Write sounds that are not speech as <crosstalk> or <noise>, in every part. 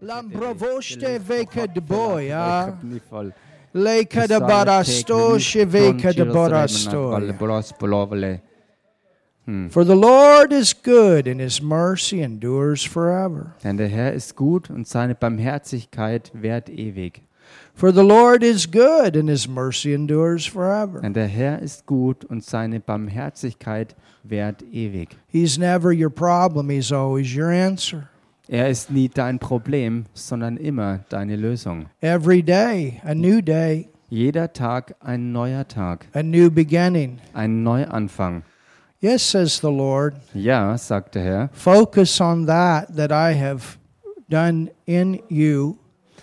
Lambrovoste veka de boya. Leka de barasto sheveka de barasto. For the Lord is good and his mercy endures forever. Denn der Herr ist gut und seine Barmherzigkeit währt ewig. For the Lord is good and his mercy endures forever. Denn der Herr ist gut und seine Barmherzigkeit währt ewig. He's never your problem, he's always your answer. Er ist nie dein Problem, sondern immer deine Lösung. Every day, a new day, Jeder Tag ein neuer Tag, a new beginning. ein Neuanfang. Yes, says the Lord. Ja, sagt der Herr, Focus on that that I have done in you.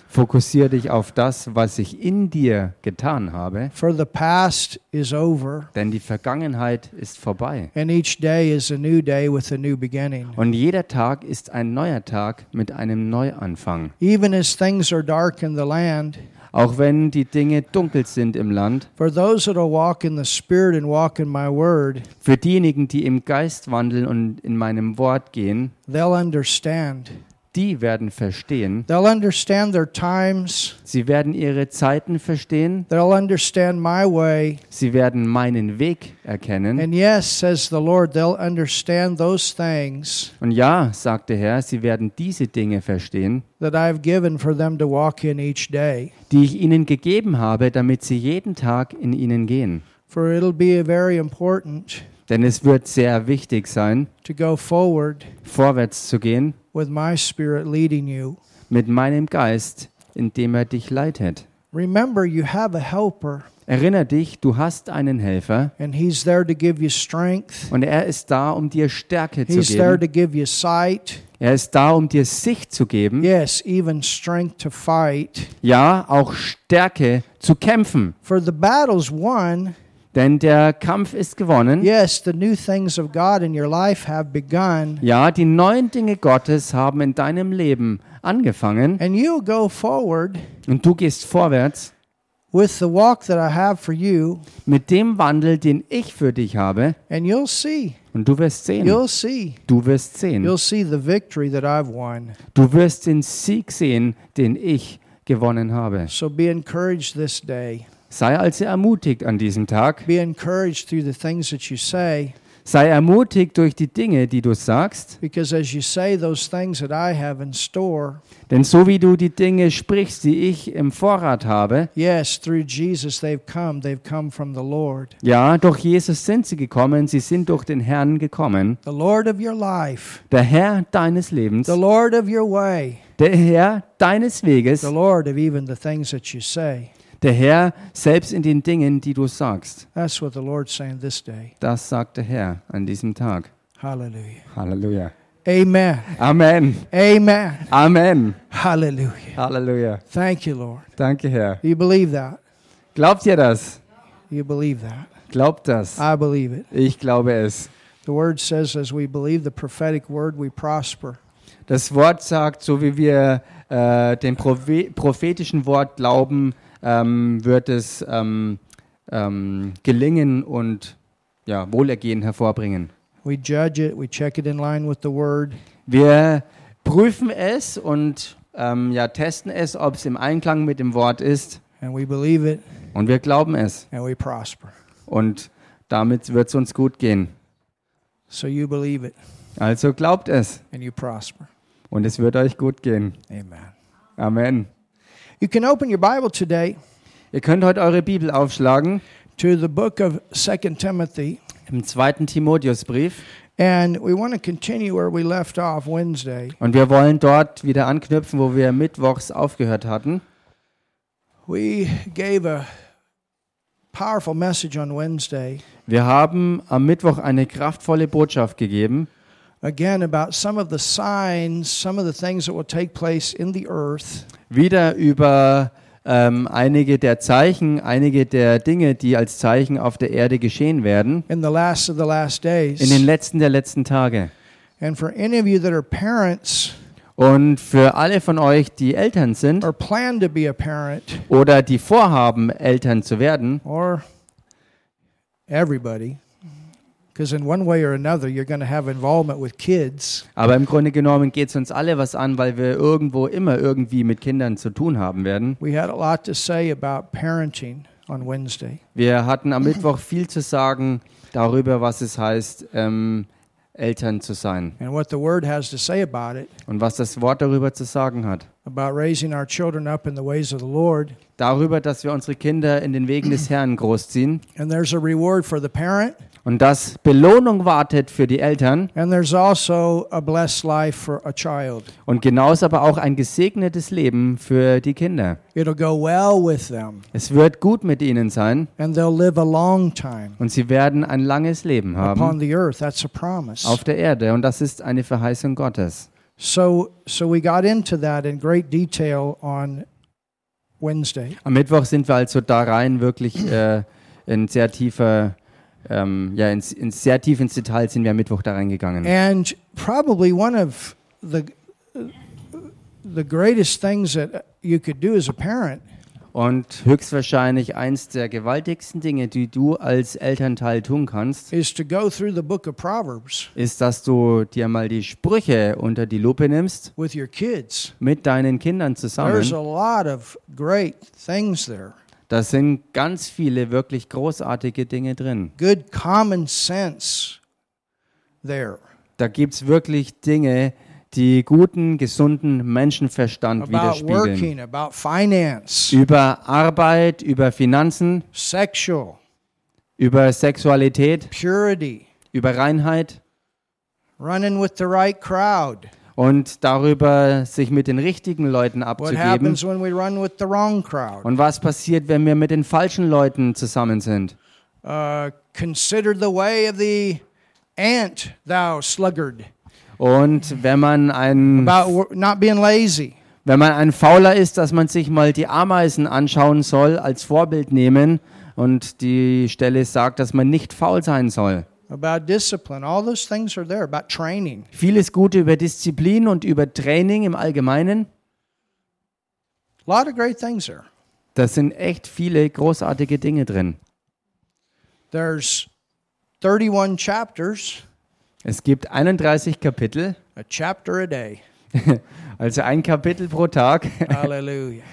Fokussiere dich auf das, was ich in dir getan habe, For the past is over, denn die Vergangenheit ist vorbei. and each day is a new day with a new beginning. Und jeder Tag ist ein neuer Tag mit einem Neuanfang. Even as things are dark in the land, Auch wenn die Dinge dunkel sind im Land, for those that will walk in the Spirit and walk in my word, für diejenigen, die im Geist wandeln und in meinem Wort gehen, they'll understand. Die werden verstehen. They'll understand their times. Sie werden ihre Zeiten verstehen. They'll understand my way. Sie werden meinen Weg erkennen. And yes, says the Lord, they'll understand those things Und ja, sagt der Herr, sie werden diese Dinge verstehen, that I've given for them to walk in each day. die ich ihnen gegeben habe, damit sie jeden Tag in ihnen gehen. For it'll be very important Denn es wird sehr wichtig sein, to go forward vorwärts zu gehen with my Spirit leading you. mit meinem Geist, indem er dich leitet. Remember, you have a helper, Erinner dich, du hast einen Helfer and he's there to give you strength. und er ist da, um dir Stärke zu He's there geben. to give you sight. Er ist da, um dir Sicht zu geben. Yes, even strength to fight. Ja, auch Stärke zu kämpfen. For the battle's won. Denn der Kampf ist gewonnen. Yes, the new things of God in your life have begun. Ja, die neuen Dinge Gottes haben in deinem Leben angefangen And you'll go forward und du gehst vorwärts with the walk that I have for you, mit dem Wandel, den ich für dich habe and you'll see. und du wirst sehen. You'll see. Du wirst sehen. You'll see the victory that I've won. Du wirst den Sieg sehen, den ich gewonnen habe. So be encouraged this day. Sei also ermutigt an diesem Tag. Be encouraged through the things that you say, Sei ermutigt durch die Dinge, die du sagst. because as you say those things that I have in store, Denn so wie du die Dinge sprichst, die ich im Vorrat habe, yes, through Jesus they've come. They've come from the Lord. ja, durch Jesus sind sie gekommen, sie sind durch den Herrn gekommen. The Lord of your life, Der Herr deines Lebens, the Lord of your way, der Herr deines Weges, the Lord of even the things that you say. Der Herr selbst in den Dingen, die du sagst. That's what the Lord's saying this day. Das sagt der Herr an diesem Tag. Hallelujah. Halleluja. Amen. Amen. Amen. Amen. Hallelujah. Halleluja. Thank you, Lord. Danke, Herr. You believe that? Glaubt ihr das? You believe that? Glaubt das? I believe it. Ich glaube es. The word says, as we believe the prophetic word, we prosper. Das Wort sagt, so wie wir äh, dem Prophe prophetischen Wort glauben, ähm, wird es ähm, ähm, gelingen und ja, Wohlergehen hervorbringen. We judge it, we check it in line with the word, Wir prüfen es und ähm, ja, testen es, ob es im Einklang mit dem Wort ist. and we believe it, Und wir glauben es. and we prosper. Und damit wird es uns gut gehen. So you believe it, Also glaubt es. and you prosper. Und es wird euch gut gehen. Amen. Amen. You can open your Bible today Ihr könnt heute eure Bibel aufschlagen to the book of Second Timothy, im zweiten Timotheusbrief. and we want to continue where we left off Wednesday. Und wir wollen dort wieder anknüpfen, wo wir mittwochs aufgehört hatten. We gave a powerful message on Wednesday, Wir haben am Mittwoch eine kraftvolle Botschaft gegeben, again about some of the signs, some of the things that will take place in the earth wieder über ähm, einige der Zeichen, einige der Dinge, die als Zeichen auf der Erde geschehen werden, in the last of the last days. in den letzten der letzten Tage. And for any of you that are parents Und für alle von euch, die Eltern sind or plan to be a parent, oder die vorhaben, Eltern zu werden, or everybody, Aber im Grunde genommen geht es uns alle was an, weil wir irgendwo immer irgendwie mit Kindern zu tun haben werden. We had a lot to say about parenting on Wednesday. Wir hatten am Mittwoch viel zu sagen darüber, was es heißt, ähm, Eltern zu sein and what the Word has to say about it, und was das Wort darüber zu sagen hat. about raising our children up in the ways of the Lord. Darüber, dass wir unsere Kinder in den Wegen des Herrn großziehen And there's a reward for the parent, und dass Belohnung wartet für die Eltern and there's also a blessed life for a child. und genauso aber auch ein gesegnetes Leben für die Kinder. It'll go well with them, Es wird gut mit ihnen sein and they'll live a long time und sie werden ein langes Leben haben auf der Erde und das ist eine Verheißung Gottes. So, so we got into that in great detail on Wednesday. Am Mittwoch sind wir also da rein wirklich äh, in sehr tiefer, ähm, ja, ins, ins sehr tief ins Detail sind wir am Mittwoch da reingegangen. And probably one of the the greatest things that you could do as a parent Und höchstwahrscheinlich eins der gewaltigsten Dinge, die du als Elternteil tun kannst, ist, dass du dir mal die Sprüche unter die Lupe nimmst, mit deinen Kindern zusammen. Da sind ganz viele wirklich großartige Dinge drin. Good common sense there. Da gibt es wirklich Dinge, die guten, gesunden Menschenverstand about widerspiegeln. working, about finance, Über Arbeit, über Finanzen, sexual, über Sexualität, purity, über Reinheit. Running with the right crowd. Und darüber, sich mit den richtigen Leuten What abzugeben. happens when we run with the wrong crowd? Und was passiert, wenn wir mit den falschen Leuten zusammen sind? Uh, consider the way of the ant, thou sluggard, Und wenn man ein, about not being lazy. wenn man ein Fauler ist, dass man sich mal die Ameisen anschauen soll, als Vorbild nehmen und die Stelle sagt, dass man nicht faul sein soll. About discipline. All those things are there, about training. Vieles Gute über Disziplin und über Training im Allgemeinen. A lot of great things there. Da sind echt viele großartige Dinge drin. There's 31 chapters, Es gibt 31 Kapitel, a chapter a day. <laughs> also ein Kapitel pro Tag. <laughs> Hallelujah.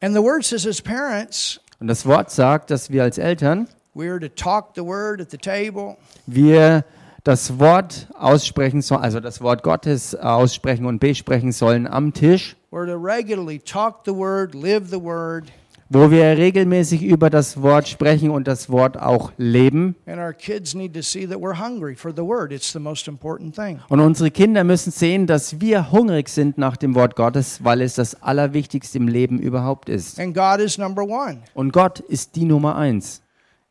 And the word says, as parents, Und das Wort sagt, dass wir als Eltern, we are to talk the word at the table, wir das Wort aussprechen sollen, also das Wort Gottes aussprechen und besprechen sollen am Tisch, we're to regularly talk the word, live the word, wo wir regelmäßig über das Wort sprechen und das Wort auch leben. and our kids need to see that we're hungry for the word. It's the most important thing. Und unsere Kinder müssen sehen, dass wir hungrig sind nach dem Wort Gottes, weil es das Allerwichtigste im Leben überhaupt ist. And God is number one. Und Gott ist die Nummer eins.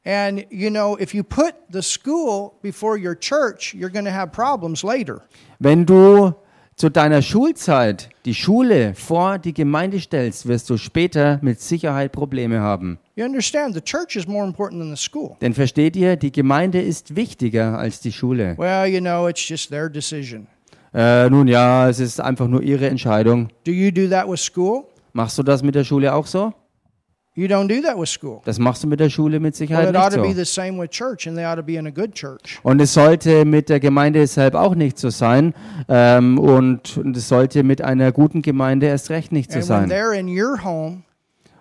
And you know, if you put the school before your church, you're going to have problems later. Wenn du zu deiner Schulzeit die Schule vor die Gemeinde stellst, wirst du später mit Sicherheit Probleme haben. You understand, the church is more important than the school. Denn versteht ihr, die Gemeinde ist wichtiger als die Schule. Well, you know, it's just their decision. Äh, nun ja, es ist einfach nur ihre Entscheidung. Do you do that with school? Machst du das mit der Schule auch so? You don't do that with school. Das machst du mit der Schule mit Well, Sicherheit it ought nicht to be so. the same with church, and they ought to be in a good church. Und es sollte mit der Gemeinde deshalb auch nicht so sein. Ähm, und, und es sollte mit einer guten Gemeinde erst recht nicht so And sein. they're in your home,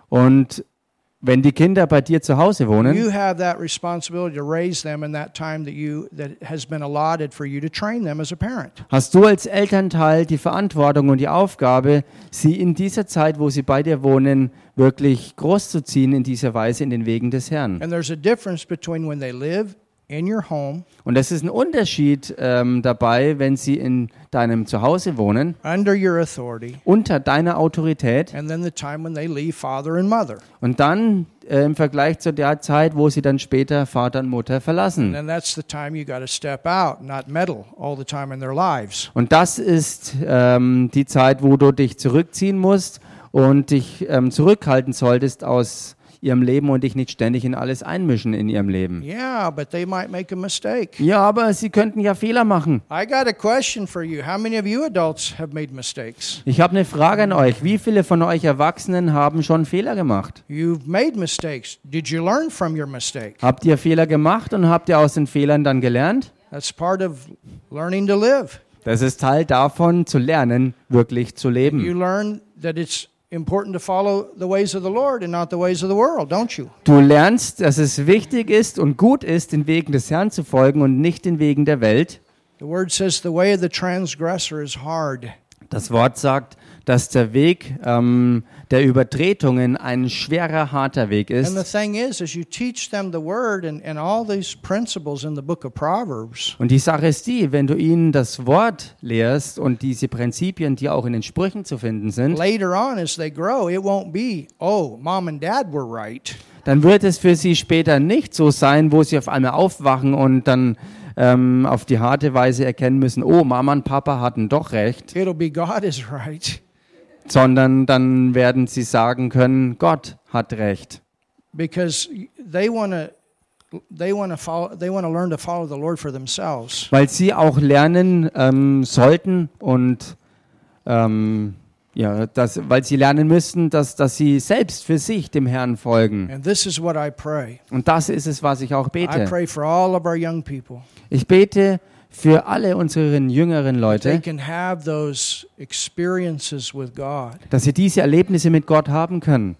Und wenn die Kinder bei dir zu Hause wohnen, you have that responsibility to raise them in that time that you that has been allotted for you to train them as a parent. hast du als Elternteil die Verantwortung und die Aufgabe, sie in dieser Zeit, wo sie bei dir wohnen, wirklich großzuziehen in dieser Weise in den Wegen des Herrn. And there's a difference between when they live in your home Und es ist ein Unterschied ähm, dabei, wenn sie in deinem Zuhause wohnen, under your authority unter deiner Autorität and then the time when they leave father and mother. und dann äh, im Vergleich zu der Zeit, wo sie dann später Vater und Mutter verlassen. And then that's the time you got to step out, not meddle all the time in their lives. Und das ist ähm, die Zeit, wo du dich zurückziehen musst und dich ähm, zurückhalten solltest aus ihrem Leben und dich nicht ständig in alles einmischen in ihrem Leben. Yeah, but they might make a mistake. Ja, aber sie könnten ja Fehler machen. I got a question for you. How many of you adults have made mistakes? Ich habe eine Frage an euch. Wie viele von euch Erwachsenen haben schon Fehler gemacht? You've made mistakes. Did you learn from your mistake? Habt ihr Fehler gemacht und habt ihr aus den Fehlern dann gelernt? That's part of learning to live. Das ist Teil davon, zu lernen, wirklich zu You leben. learn that it's important to follow the ways of the Lord and not the ways of the world, don't you? Du lernst, dass es wichtig ist und gut ist, den Wegen des Herrn zu folgen und nicht den Wegen der Welt. The word says the way of the transgressor is hard. Das Wort sagt, dass der Weg ähm, der Übertretungen ein schwerer, harter Weg And the ist. thing is, as you teach them the word and, and all these principles in the book of Proverbs, Und die Sache ist die, wenn du ihnen das Wort lehrst und diese Prinzipien, die auch in den Sprüchen zu finden sind, later on as they grow, it won't be, oh, mom and dad were right. dann wird es für sie später nicht so sein, wo sie auf einmal aufwachen und dann ähm, auf die harte Weise erkennen müssen, oh, Mama und Papa hatten doch recht, It'll be God is right. Sondern dann werden sie sagen können, Gott hat recht. Because they want to they want to follow they want to learn to follow the Lord for themselves. Weil sie auch lernen ähm, sollten und ähm, ja, das, weil sie lernen müssten, dass, dass sie selbst für sich dem Herrn folgen. And this is what I pray. Und das ist es, was ich auch I bete. pray for all of our young people. Ich bete für alle unseren jüngeren They Leute, can have those experiences with God. dass sie diese Erlebnisse mit Gott haben können.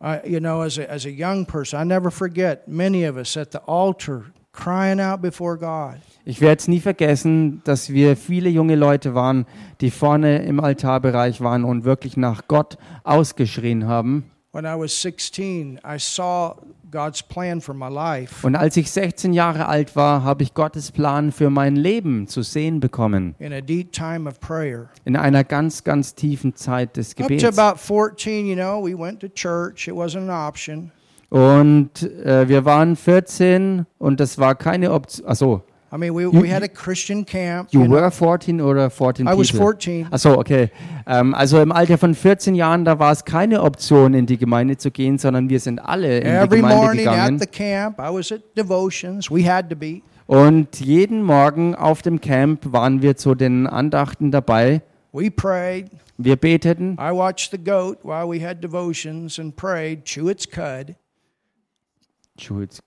I, you know, as a, as a young person, I never forget many of us at the altar crying out before God. Ich werde es nie vergessen, dass wir viele junge Leute waren, die vorne im Altarbereich waren und wirklich nach Gott ausgeschrien haben. When I was 16, I saw God's plan for my life Und als ich 16 Jahre alt war, habe ich Gottes Plan für mein Leben zu sehen bekommen. in a deep time of prayer. In einer ganz, ganz tiefen Zeit des Up to Gebets. about 14, you know, we went to church. It wasn't an option. Und äh, wir waren 14 und das war keine Option. Achso, I mean, we, You- we had a Christian camp. you you know. were 14 oder 14 I was people? 14. Achso, okay. Ähm, also im Alter von 14 Jahren, da war es keine Option, in die Gemeinde zu gehen, sondern wir sind alle in die Every Gemeinde morning at the camp, I was at devotions. We had to be. Und jeden Morgen auf dem Camp waren wir zu den Andachten dabei. We prayed. Wir beteten. I watched the goat while we had devotions and prayed, chew its cud. Schulz.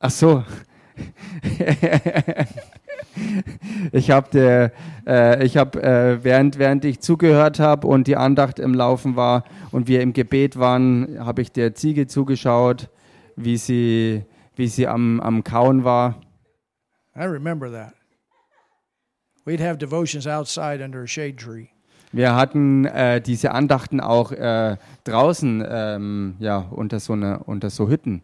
Ach so. Ich habe äh, ich hab, äh, während während ich zugehört habe und die Andacht im Laufen war und wir im Gebet waren, habe ich der Ziege zugeschaut, wie sie wie sie am am Kauen war. I remember that. We'd have devotions outside under a shade tree. Wir hatten äh, diese Andachten auch äh, draußen, ähm, ja, unter so eine, unter so Hütten.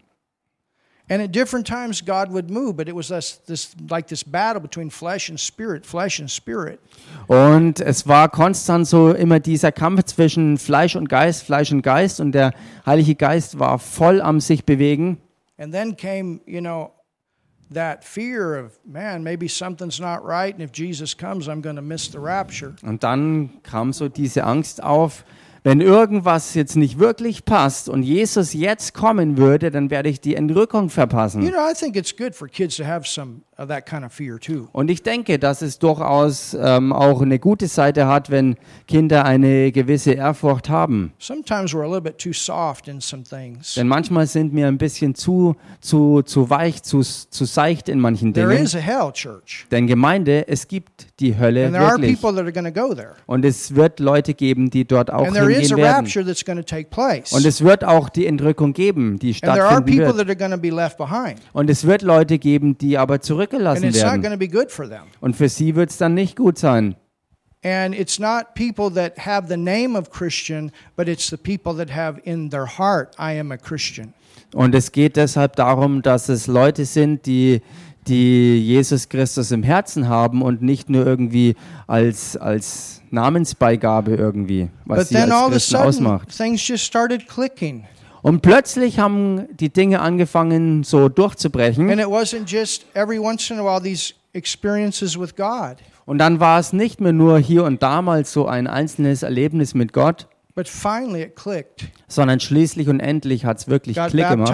And at different times, God would move, but it was this, this like this battle between flesh and spirit, flesh and spirit. Und es war konstant so immer dieser Kampf zwischen Fleisch und Geist, Fleisch und Geist. Und der Heilige Geist war voll am sich bewegen. And then came, you know, that fear of, man, maybe something's not right, and if Jesus comes, I'm going to miss the rapture. Und dann kam so diese Angst auf, wenn irgendwas jetzt nicht wirklich passt und Jesus jetzt kommen würde, dann werde ich die Entrückung You verpassen. know, I think it's good for kids to have some Und ich denke, dass es durchaus ähm, auch eine gute Seite hat, wenn Kinder eine gewisse Ehrfurcht haben. Sometimes we're a little bit too soft in some things. Denn manchmal sind wir ein bisschen zu, zu, zu weich, zu, zu seicht in manchen There Dingen. is a hell, church. Denn Gemeinde, es gibt die Hölle And there are wirklich. people that are going to go there. Und es wird Leute geben, die dort auch And there is a hingehen werden. rapture that's going to take place. Und es wird auch die Entrückung geben, die And there are stattfinden people wird. that are going to be left behind. Und es wird Leute geben, die aber And zurückgelassen it's not werden. Und für sie wird es dann nicht gut sein. And it's not people that have the name of Christian, but it's the people that have in their heart, I am a Christian. Und es geht deshalb darum, dass es Leute sind, die, die Jesus Christus im Herzen haben und nicht nur irgendwie als, als Namensbeigabe irgendwie, was But sie then all als of a Christen sudden, ausmacht. Und plötzlich haben die Dinge angefangen so durchzubrechen. And it wasn't just every once in a while these experiences with God, Und dann war es nicht mehr nur hier und da mal so ein einzelnes Erlebnis mit Gott, But finally it clicked. sondern schließlich und endlich hat es wirklich Klick gemacht.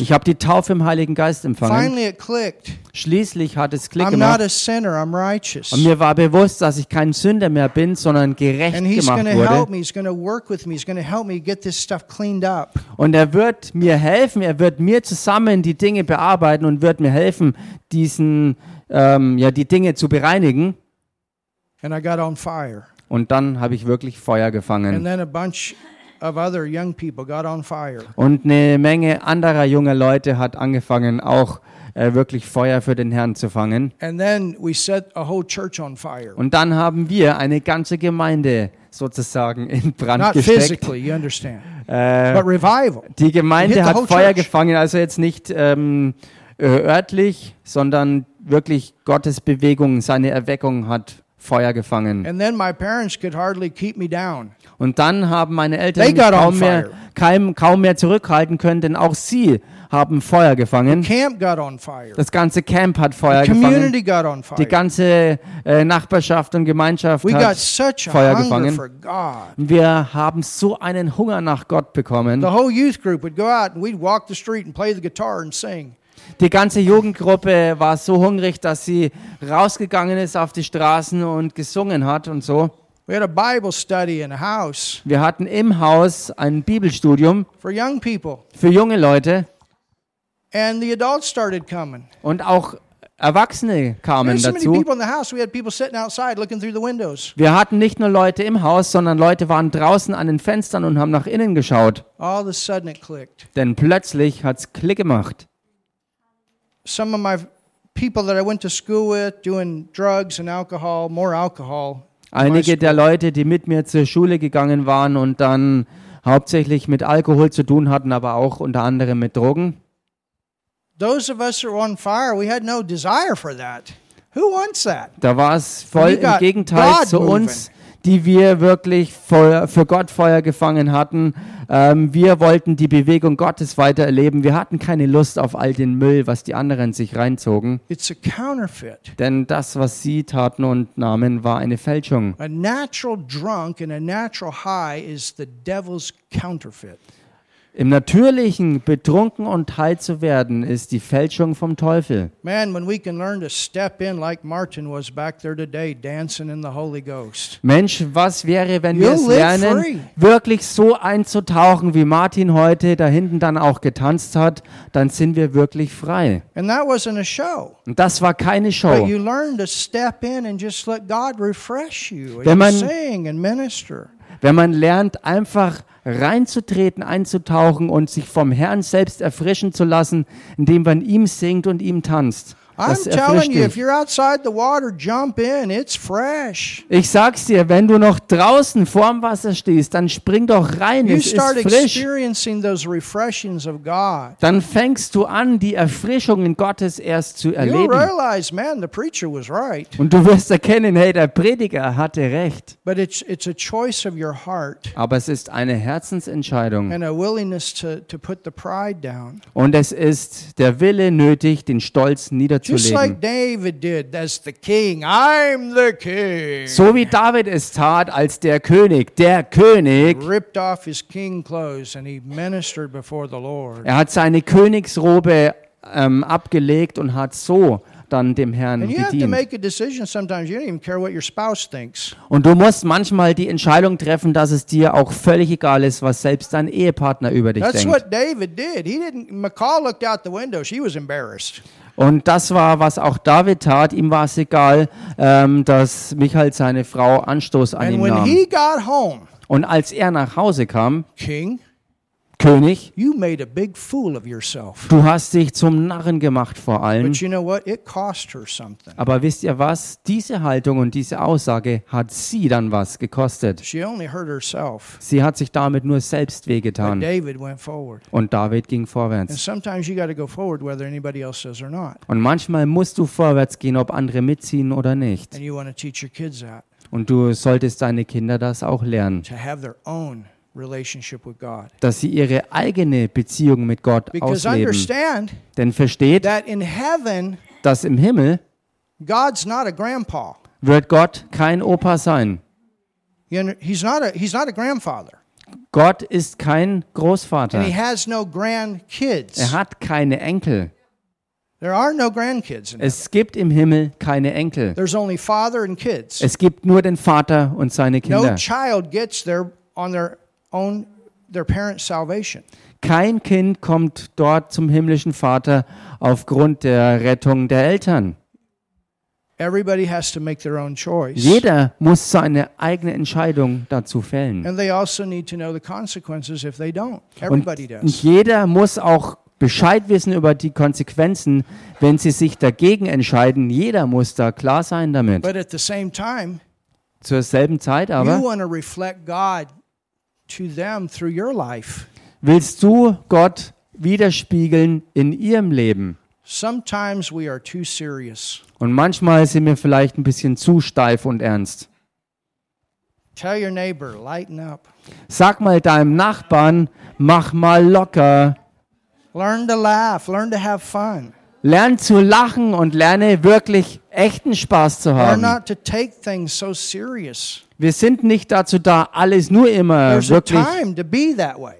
Ich habe die Taufe im Heiligen Geist empfangen. Finally it clicked. Schließlich hat es Klick I'm not gemacht. a sinner, I'm righteous. Und mir war bewusst, dass ich kein Sünder mehr bin, sondern gerecht gemacht wurde. me. He's going to work with me. He's going to help me get this stuff cleaned up. Und er wird mir helfen, er wird mir zusammen die Dinge bearbeiten und wird mir helfen, diesen, ähm, ja, die Dinge zu bereinigen. And I got on fire. Und dann habe ich wirklich Feuer gefangen. Und eine Menge anderer junger Leute hat angefangen, auch äh, wirklich Feuer für den Herrn zu fangen. Und dann haben wir eine ganze Gemeinde sozusagen in Brand Not gesteckt. <laughs> Äh, die Gemeinde hat Feuer church. gefangen, also jetzt nicht ähm, äh, örtlich, sondern wirklich Gottes Bewegung, seine Erweckung hat Feuer gefangen. And then my parents could hardly keep me down. Und dann haben meine Eltern kaum mehr, kaum, kaum mehr zurückhalten können, denn auch sie haben Feuer gefangen. Das ganze Camp hat Feuer gefangen. Die ganze äh, Nachbarschaft und Gemeinschaft We hat Feuer gefangen. Wir haben so einen Hunger nach Gott bekommen. The whole youth group would go out and we'd walk the street and play the guitar and sing. Die ganze Jugendgruppe war so hungrig, dass sie rausgegangen ist auf die Straßen und gesungen hat und so. We had a Bible study in a house Wir hatten im Haus ein Bibelstudium for young people. für junge Leute And the adults started coming. und auch Erwachsene kamen dazu. Wir hatten nicht nur Leute im Haus, sondern Leute waren draußen an den Fenstern und haben nach innen geschaut. All of a sudden it clicked. Denn plötzlich hat's Klick gemacht. Some of my people that I went to school with doing drugs and alcohol, more alcohol. Einige der. Leute, die mit mir zur Schule gegangen waren und dann hauptsächlich mit Alkohol zu tun hatten, aber auch unter anderem mit Drogen. Those of us who are on fire, we had no desire for that. Who wants that? Da war es voll im Gegenteil God zu moving. Die wir wirklich Feuer, für Gott Feuer gefangen hatten. Ähm, wir wollten die Bewegung Gottes weiter erleben. Wir hatten keine Lust auf all den Müll, was die anderen sich reinzogen. Denn das, was sie taten und nahmen, war eine Fälschung. A natural drunk and a natural high is the devil's counterfeit. Im Natürlichen betrunken und heil zu werden, ist die Fälschung vom Teufel. Man, like today. Mensch, was wäre, wenn wir es lernen, free. wirklich so einzutauchen, wie Martin heute da hinten dann auch getanzt hat, dann sind wir wirklich frei. And. Und das war keine But Show. you learn to step in and just let God refresh you Wenn you man- sing and minister. Wenn man lernt, einfach reinzutreten, einzutauchen und sich vom Herrn selbst erfrischen zu lassen, indem man ihm singt und ihm tanzt. Das I'm telling erfrischt you, if dich. you're outside the water, jump in. It's fresh. Ich sag's dir, wenn du noch draußen vorm Wasser stehst, dann spring doch rein, You es ist start frisch. experiencing those refreshings of God. Dann fängst du an, die Erfrischungen Gottes erst zu erleben. realize, man, the preacher was right. Und du wirst erkennen, hey, der Prediger hatte recht. But it's it's a choice of your heart Aber es ist eine Herzensentscheidung. and a willingness to, to put the pride down. Und es ist der Wille nötig, den Stolz Just like did as the king. I'm the king. So wie David es tat als der König. Der König. ripped off his king clothes and he ministered before the Lord. Er hat seine Königsrobe ähm, abgelegt und hat so dann dem Herrn thinks. Und du musst manchmal die Entscheidung treffen, dass es dir auch völlig egal ist, was selbst dein Ehepartner über dich That's denkt. what David did. He didn't. McCall looked out the window. She was embarrassed. Und das war, was auch David tat. Ihm war es egal, ähm, dass Michael seine Frau Anstoß an ihm nahm. Und als er nach Hause kam, King, König, you made a big fool of yourself. du hast dich zum Narren gemacht vor allen. But you know what? It cost her something. Aber wisst ihr was? Diese Haltung und diese Aussage hat sie dann was gekostet. She only hurt herself. Sie hat sich damit nur selbst But wehgetan. David went forward. Und David ging And vorwärts. sometimes you got to go forward whether anybody else says or not. Und manchmal musst du vorwärts gehen, ob andere mitziehen oder nicht. And you want to teach your kids that Und du solltest deine Kinder das auch lernen, to have their own. Dass sie ihre eigene Beziehung mit Gott ausleben. Denn versteht, dass im Himmel wird Gott kein Opa sein. Gott ist kein Großvater. no. Er hat keine Enkel. There no. Es gibt im Himmel keine Enkel. Es gibt nur den Vater und seine No Kinder. child gets their on their own their parents' salvation. Kein Kind kommt dort zum himmlischen Vater aufgrund der Rettung der Eltern. Everybody has to make their own choice. Jeder muss seine eigene Entscheidung dazu fällen. And they also need to know the consequences if they don't. Und, Everybody und does. jeder muss auch Bescheid wissen über die Konsequenzen, wenn sie sich dagegen entscheiden. Jeder muss da klar sein damit. But at the same time, Zur selben Zeit aber to them through your life. willst du Gott widerspiegeln in ihrem Leben. Sometimes we are too serious. Und manchmal sind wir vielleicht ein bisschen zu steif und ernst. Tell your neighbor, lighten up. Sag mal deinem Nachbarn, mach mal locker. Learn to laugh, learn to have fun. Lern zu lachen und lerne wirklich echten Spaß zu haben. not to take things so serious. Wir sind nicht dazu da, alles nur immer There's wirklich time to be that way.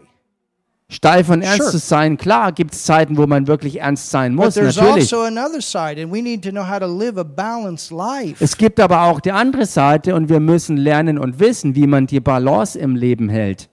steif und ernst Sure. zu sein. Klar gibt es Zeiten, wo man wirklich ernst sein But muss, there's natürlich. also another side, and we need to know how to live a balanced life. Es gibt aber auch die andere Seite und wir müssen lernen und wissen, wie man die Balance im Leben hält.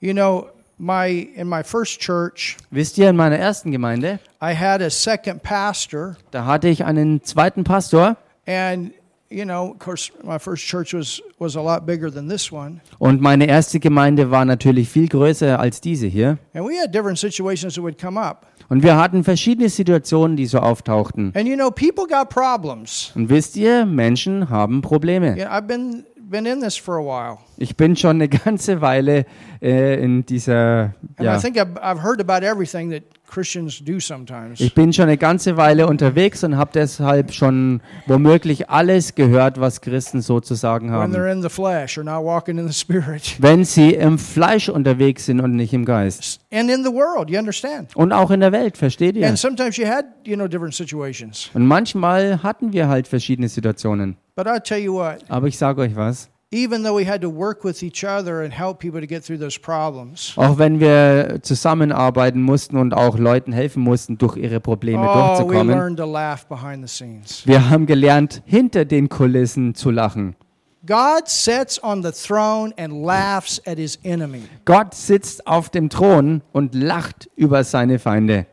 You know, my in my first church, Wisst ihr, in meiner ersten Gemeinde, I had a second pastor, da hatte ich einen zweiten Pastor and you know, of course, my first church was was a lot bigger than this one, und meine erste Gemeinde war natürlich viel größer als diese hier. and we had different situations that would come up. Und wir hatten verschiedene Situationen, die so auftauchten. And you know, people got problems. Und wisst ihr, Menschen haben Probleme. You know, I've been been in this for a while, Ich bin schon eine ganze Weile äh, in dieser, and I ja, think I've, I've heard about everything that. Ich bin schon eine ganze Weile unterwegs und habe deshalb schon womöglich alles gehört, was Christen sozusagen when haben. they're in the flesh or not walking in the spirit, <laughs> Wenn sie im Fleisch unterwegs sind und nicht im Geist. and in the world. You understand? Und auch in der Welt, versteht ihr? And sometimes you had you know different situations. Und manchmal hatten wir halt verschiedene Situationen. But I tell you what, Aber ich sage euch was, even though we had to work with each other and help people to get through those problems, auch wenn wir zusammenarbeiten mussten und auch Leuten helfen mussten, durch ihre Probleme oh, we durchzukommen, learned to laugh behind the scenes. wir haben gelernt, hinter den Kulissen zu lachen. God sits on the throne and laughs at his enemy. Gott sitzt auf dem Thron und lacht über seine Feinde.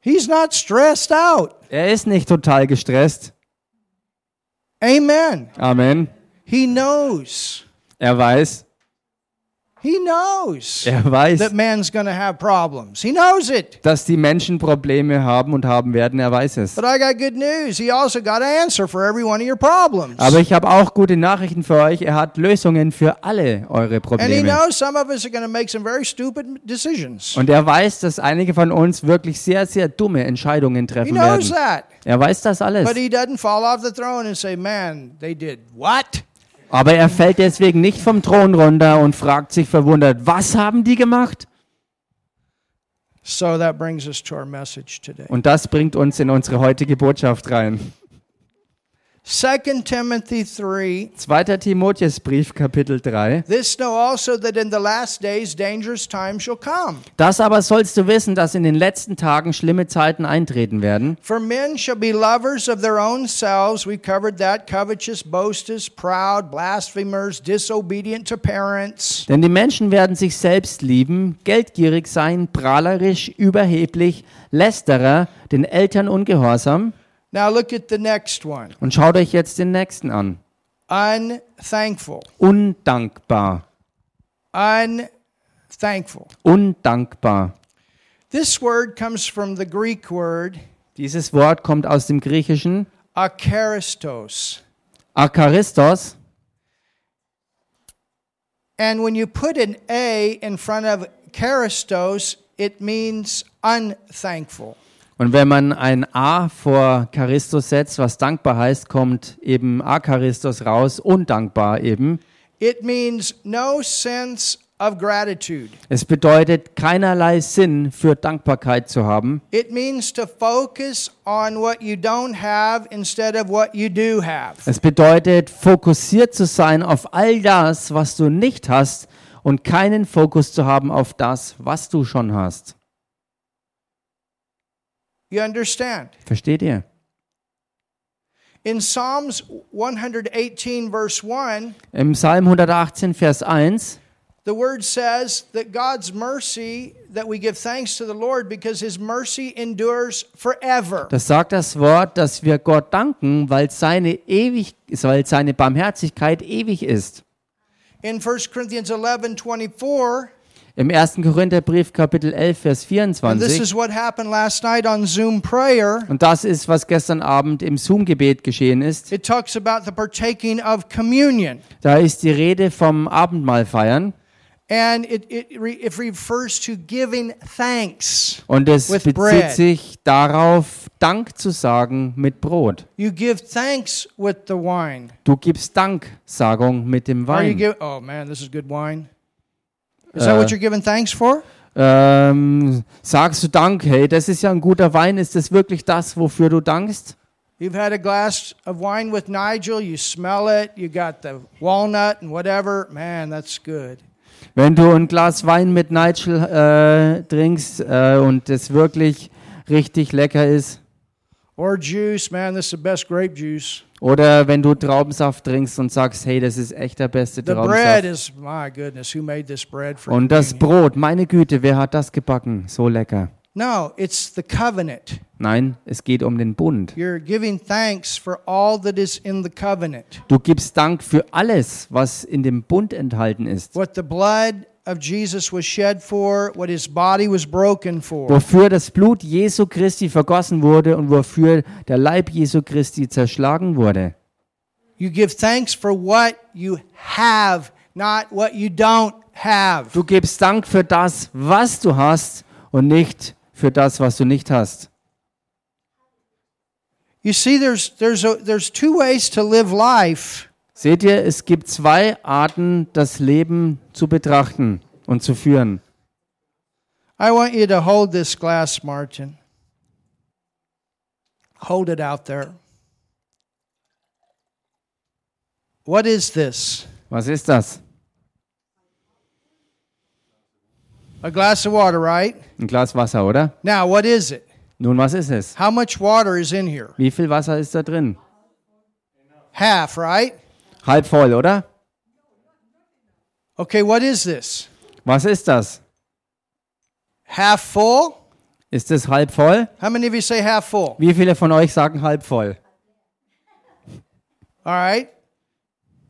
He's not stressed out. Er ist nicht total gestresst. Amen. Amen. He knows. Er weiß, He knows er weiß, that man's going to have problems. He knows it. dass die Menschen Probleme haben und haben werden. Er weiß es. But I got good news. He also got an answer for every one of your problems. Aber ich habe auch gute Nachrichten für euch. Er hat Lösungen für alle eure And he Probleme. knows some of us are going to make some very stupid decisions. Und er weiß, dass einige von uns wirklich sehr, sehr dumme Entscheidungen He treffen knows werden. that. Er weiß das alles. But he doesn't fall off the throne and say, man, they did what? Aber er fällt deswegen nicht vom Thron runter und fragt sich verwundert, was haben die gemacht? So that brings us to our message today. Und das bringt uns in unsere heutige Botschaft rein. 2 Timothy 3 2. Timotheusbrief, Kapitel 3. This know also that in the last days dangerous times shall come. Das aber sollst du wissen, dass in den letzten Tagen schlimme Zeiten eintreten werden. For men shall be lovers of their own selves. We covered that. Covetous, boasters, proud, blasphemers, disobedient to parents. Denn die Menschen werden sich selbst lieben, geldgierig sein, prahlerisch, überheblich, lästerer, den Eltern ungehorsam. Now look at the next one. Und schaut euch jetzt den nächsten an. Unthankful. Undankbar. Unthankful. Undankbar. This word comes from the Greek word Dieses Wort kommt aus dem Griechischen akaristos. Akaristos. And when you put an A in front of charistos, it means unthankful. Und wenn man ein A vor Charistos setzt, was dankbar heißt, kommt eben Akaristos raus, undankbar eben. It means no sense of gratitude. Es bedeutet keinerlei Sinn für Dankbarkeit zu haben. It means to focus on what you don't have instead of what you do have. Es bedeutet fokussiert zu sein auf all das, was du nicht hast und keinen Fokus zu haben auf das, was du schon hast. You understand? Versteht ihr? In Psalms 118, verse 1, Im Psalm 118, Vers 1 the word says that God's mercy, that we give thanks to the Lord because his mercy endures forever. Das sagt das Wort, dass wir Gott danken, weil seine, ewig, weil seine Barmherzigkeit ewig ist. In 1 Corinthians 11, 24, Im 1. Korintherbrief Kapitel 11, Vers and this 24. is what happened last night on Zoom prayer, Und das ist, was gestern Abend im Zoom-Gebet geschehen ist. it talks about the partaking of communion. Da ist die Rede vom Abendmahl feiern. And it, it, re, it refers to giving thanks. Und es With bezieht bread. sich darauf, Dank zu sagen mit Brot. You give thanks with the wine. Du gibst Danksagung mit dem Wein. oh man, this is good wine. Is that what Uh, you're giving thanks for? Ähm, sagst du Dank, hey, das ist ja ein guter Wein. Ist das wirklich das, wofür du dankst? You've had a glass of wine with Nigel, you smell it, you got the walnut and whatever. Man, that's good. Wenn du ein Glas Wein mit Nigel äh, trinkst äh, und es wirklich richtig lecker ist, Or juice, man, this is the best grape juice. Oder wenn du Traubensaft trinkst und sagst, hey, das ist echt der beste The bread Traubensaft. is, my goodness, who made this bread for Und das communion? Brot, meine Güte, wer hat das gebacken? So lecker. No, it's the covenant. Nein, es geht um den Bund. You're giving thanks for all that is in the covenant. Du gibst Dank für alles, was in dem Bund enthalten ist. What the blood of Jesus was shed for, what his body was broken for. Wofür das Blut Jesu Christi vergossen wurde und wofür der Leib Jesu Christi zerschlagen wurde. You give thanks for what you have, not what you don't have. Du gibst Dank für das, was du hast und nicht für das, was du nicht hast. You see, there's, there's, a, there's two ways to live life. Seht ihr, es gibt zwei Arten, das Leben zu betrachten und zu führen. I want you to hold this glass, Martin. Hold it out there. What is this? Was ist das? A glass of water, right? Ein Glas Wasser, oder? Now, what is it? Nun, was ist es? How much water is in here? Wie viel Wasser ist da drin? Half, right? Halb voll, oder? Okay, what is this? Was ist das? Half full? Ist es halb voll? How many of you say half full? Wie viele von euch sagen halb voll? All right.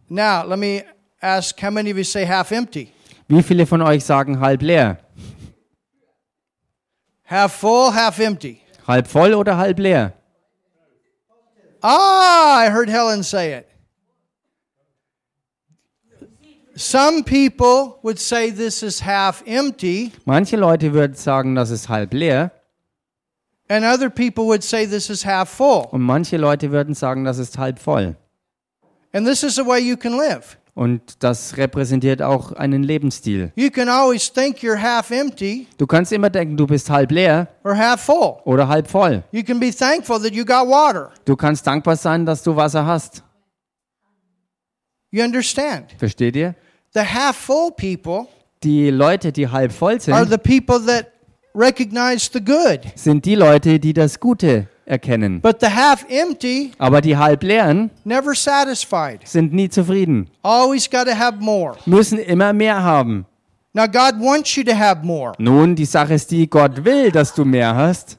Now, let me ask how many of you say half empty? Wie viele von euch sagen halb leer? Half full, half empty. Halb voll oder halb leer? Ah, I heard Helen say it. Some people would say this is half empty, Manche Leute würden sagen, das ist halb leer and other people would say this is half full. und manche Leute würden sagen, das ist halb voll. And this is the way you can live. Und das repräsentiert auch einen Lebensstil. You can always think you're half empty Du kannst immer denken, du bist halb leer or half full. oder halb voll. You can be thankful that you got water. Du kannst dankbar sein, dass du Wasser hast. You understand? Versteht ihr? The half full people Die Leute, die halb voll are sind, the people that recognize the good. sind die Leute, die das Gute erkennen. But the half empty, Aber die halb leeren never satisfied. sind nie zufrieden, Always got to have more. müssen immer mehr haben. Now, God wants you to have more Nun, die Sache ist die, Gott will, dass du mehr hast.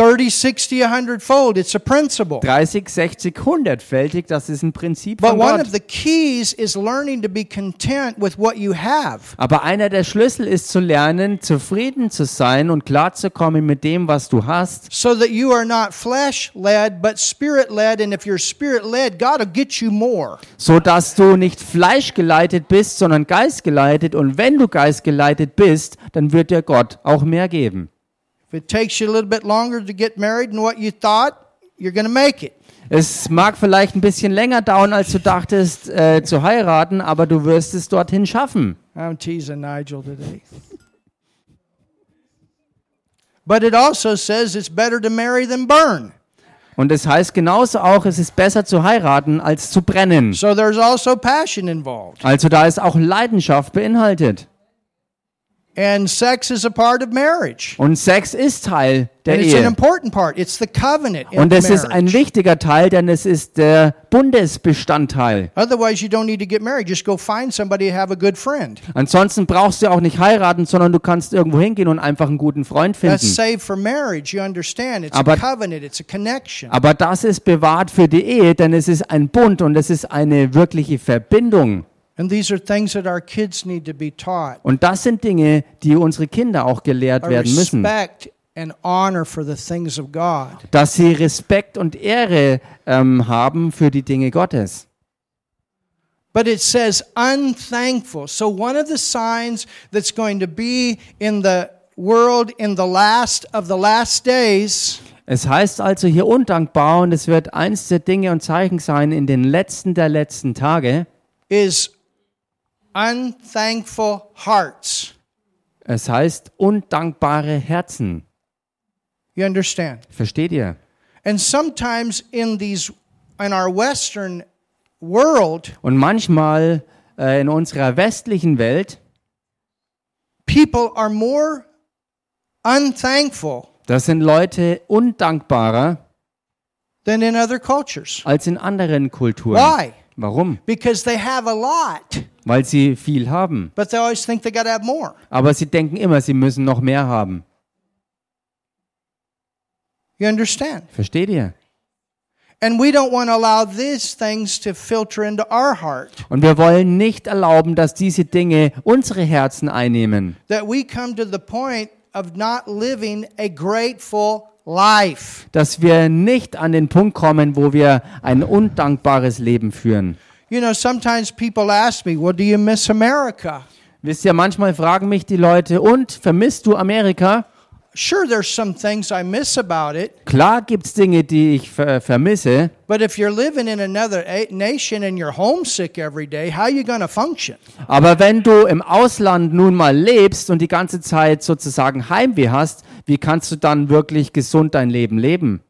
30, 60, 100 fold. It's a principle. 30, 60, 100-fältig, das ist ein Prinzip But von one Gott. of the keys is learning to be content with what you have. Aber einer der Schlüssel ist zu lernen, zufrieden zu sein und klarzukommen mit dem, was du hast, So that you are not flesh led, but spirit led. And if you're spirit led, God will get you more. so dass du nicht fleischgeleitet bist, sondern geistgeleitet. Und wenn du geistgeleitet bist, dann wird dir Gott auch mehr geben. Es mag vielleicht ein bisschen länger dauern, als du dachtest, äh, zu heiraten, aber du wirst es dorthin schaffen. I'm teasing Nigel today. But it also says it's better to marry than burn. Und es heißt genauso auch, es ist besser zu heiraten als zu brennen. So there's also passion involved. Also da ist auch Leidenschaft beinhaltet. And sex is a part of marriage. Und Sex ist Teil der And it's an Ehe. important part. It's the covenant in Und es ist ein wichtiger Teil, denn es ist der Bundesbestandteil. Otherwise, you don't need to get married. Just go find somebody and have a good friend. Ansonsten brauchst du auch nicht heiraten, sondern du kannst irgendwo hingehen und einfach einen guten Freund That's finden. saved for marriage. You understand? It's Aber- a covenant. It's a connection. Aber das ist bewahrt für die Ehe, denn es ist ein Bund und es ist eine wirkliche Verbindung. And these are things that our kids need to be taught. Und das sind Dinge, die unsere Kinder auch gelehrt werden müssen. respect and honor for the things of God. Dass sie Respekt und Ehre ähm, haben für die Dinge Gottes. But it says unthankful. So one of the signs that's going to be in the world in the last of the last days Es heißt also hier undankbar und es wird eins der Dinge und Zeichen sein in den letzten der letzten Tage. is unthankful hearts. Es heißt undankbare Herzen. You understand? Versteht ihr? And sometimes in these in our western world, Und manchmal äh, in unserer westlichen Welt, people are more unthankful da sind Leute undankbarer than in other cultures. als in anderen Kulturen. Why? Warum? Because they have a lot, Weil sie viel haben. but they always think they got to have more. Aber sie denken immer, sie müssen noch mehr haben. You understand? Versteht ihr? And we don't want to allow these things to filter into our heart. Und wir wollen nicht erlauben, dass diese Dinge unsere Herzen einnehmen. That we come to the point of not living a grateful life. Dass wir nicht an den Punkt kommen, wo wir ein undankbares Leben führen. You know, sometimes people ask me, well, do you miss America? Wisst ihr, manchmal fragen mich die Leute, und vermisst du Amerika? Sure, there's some things I miss about it, Klar gibt's Dinge, die ich ver vermisse, but if you're living in another nation and you're homesick every day, how you going to function? aber wenn du im Ausland nun mal lebst und die ganze Zeit sozusagen Heimweh hast, wie kannst du dann wirklich gesund dein Leben leben?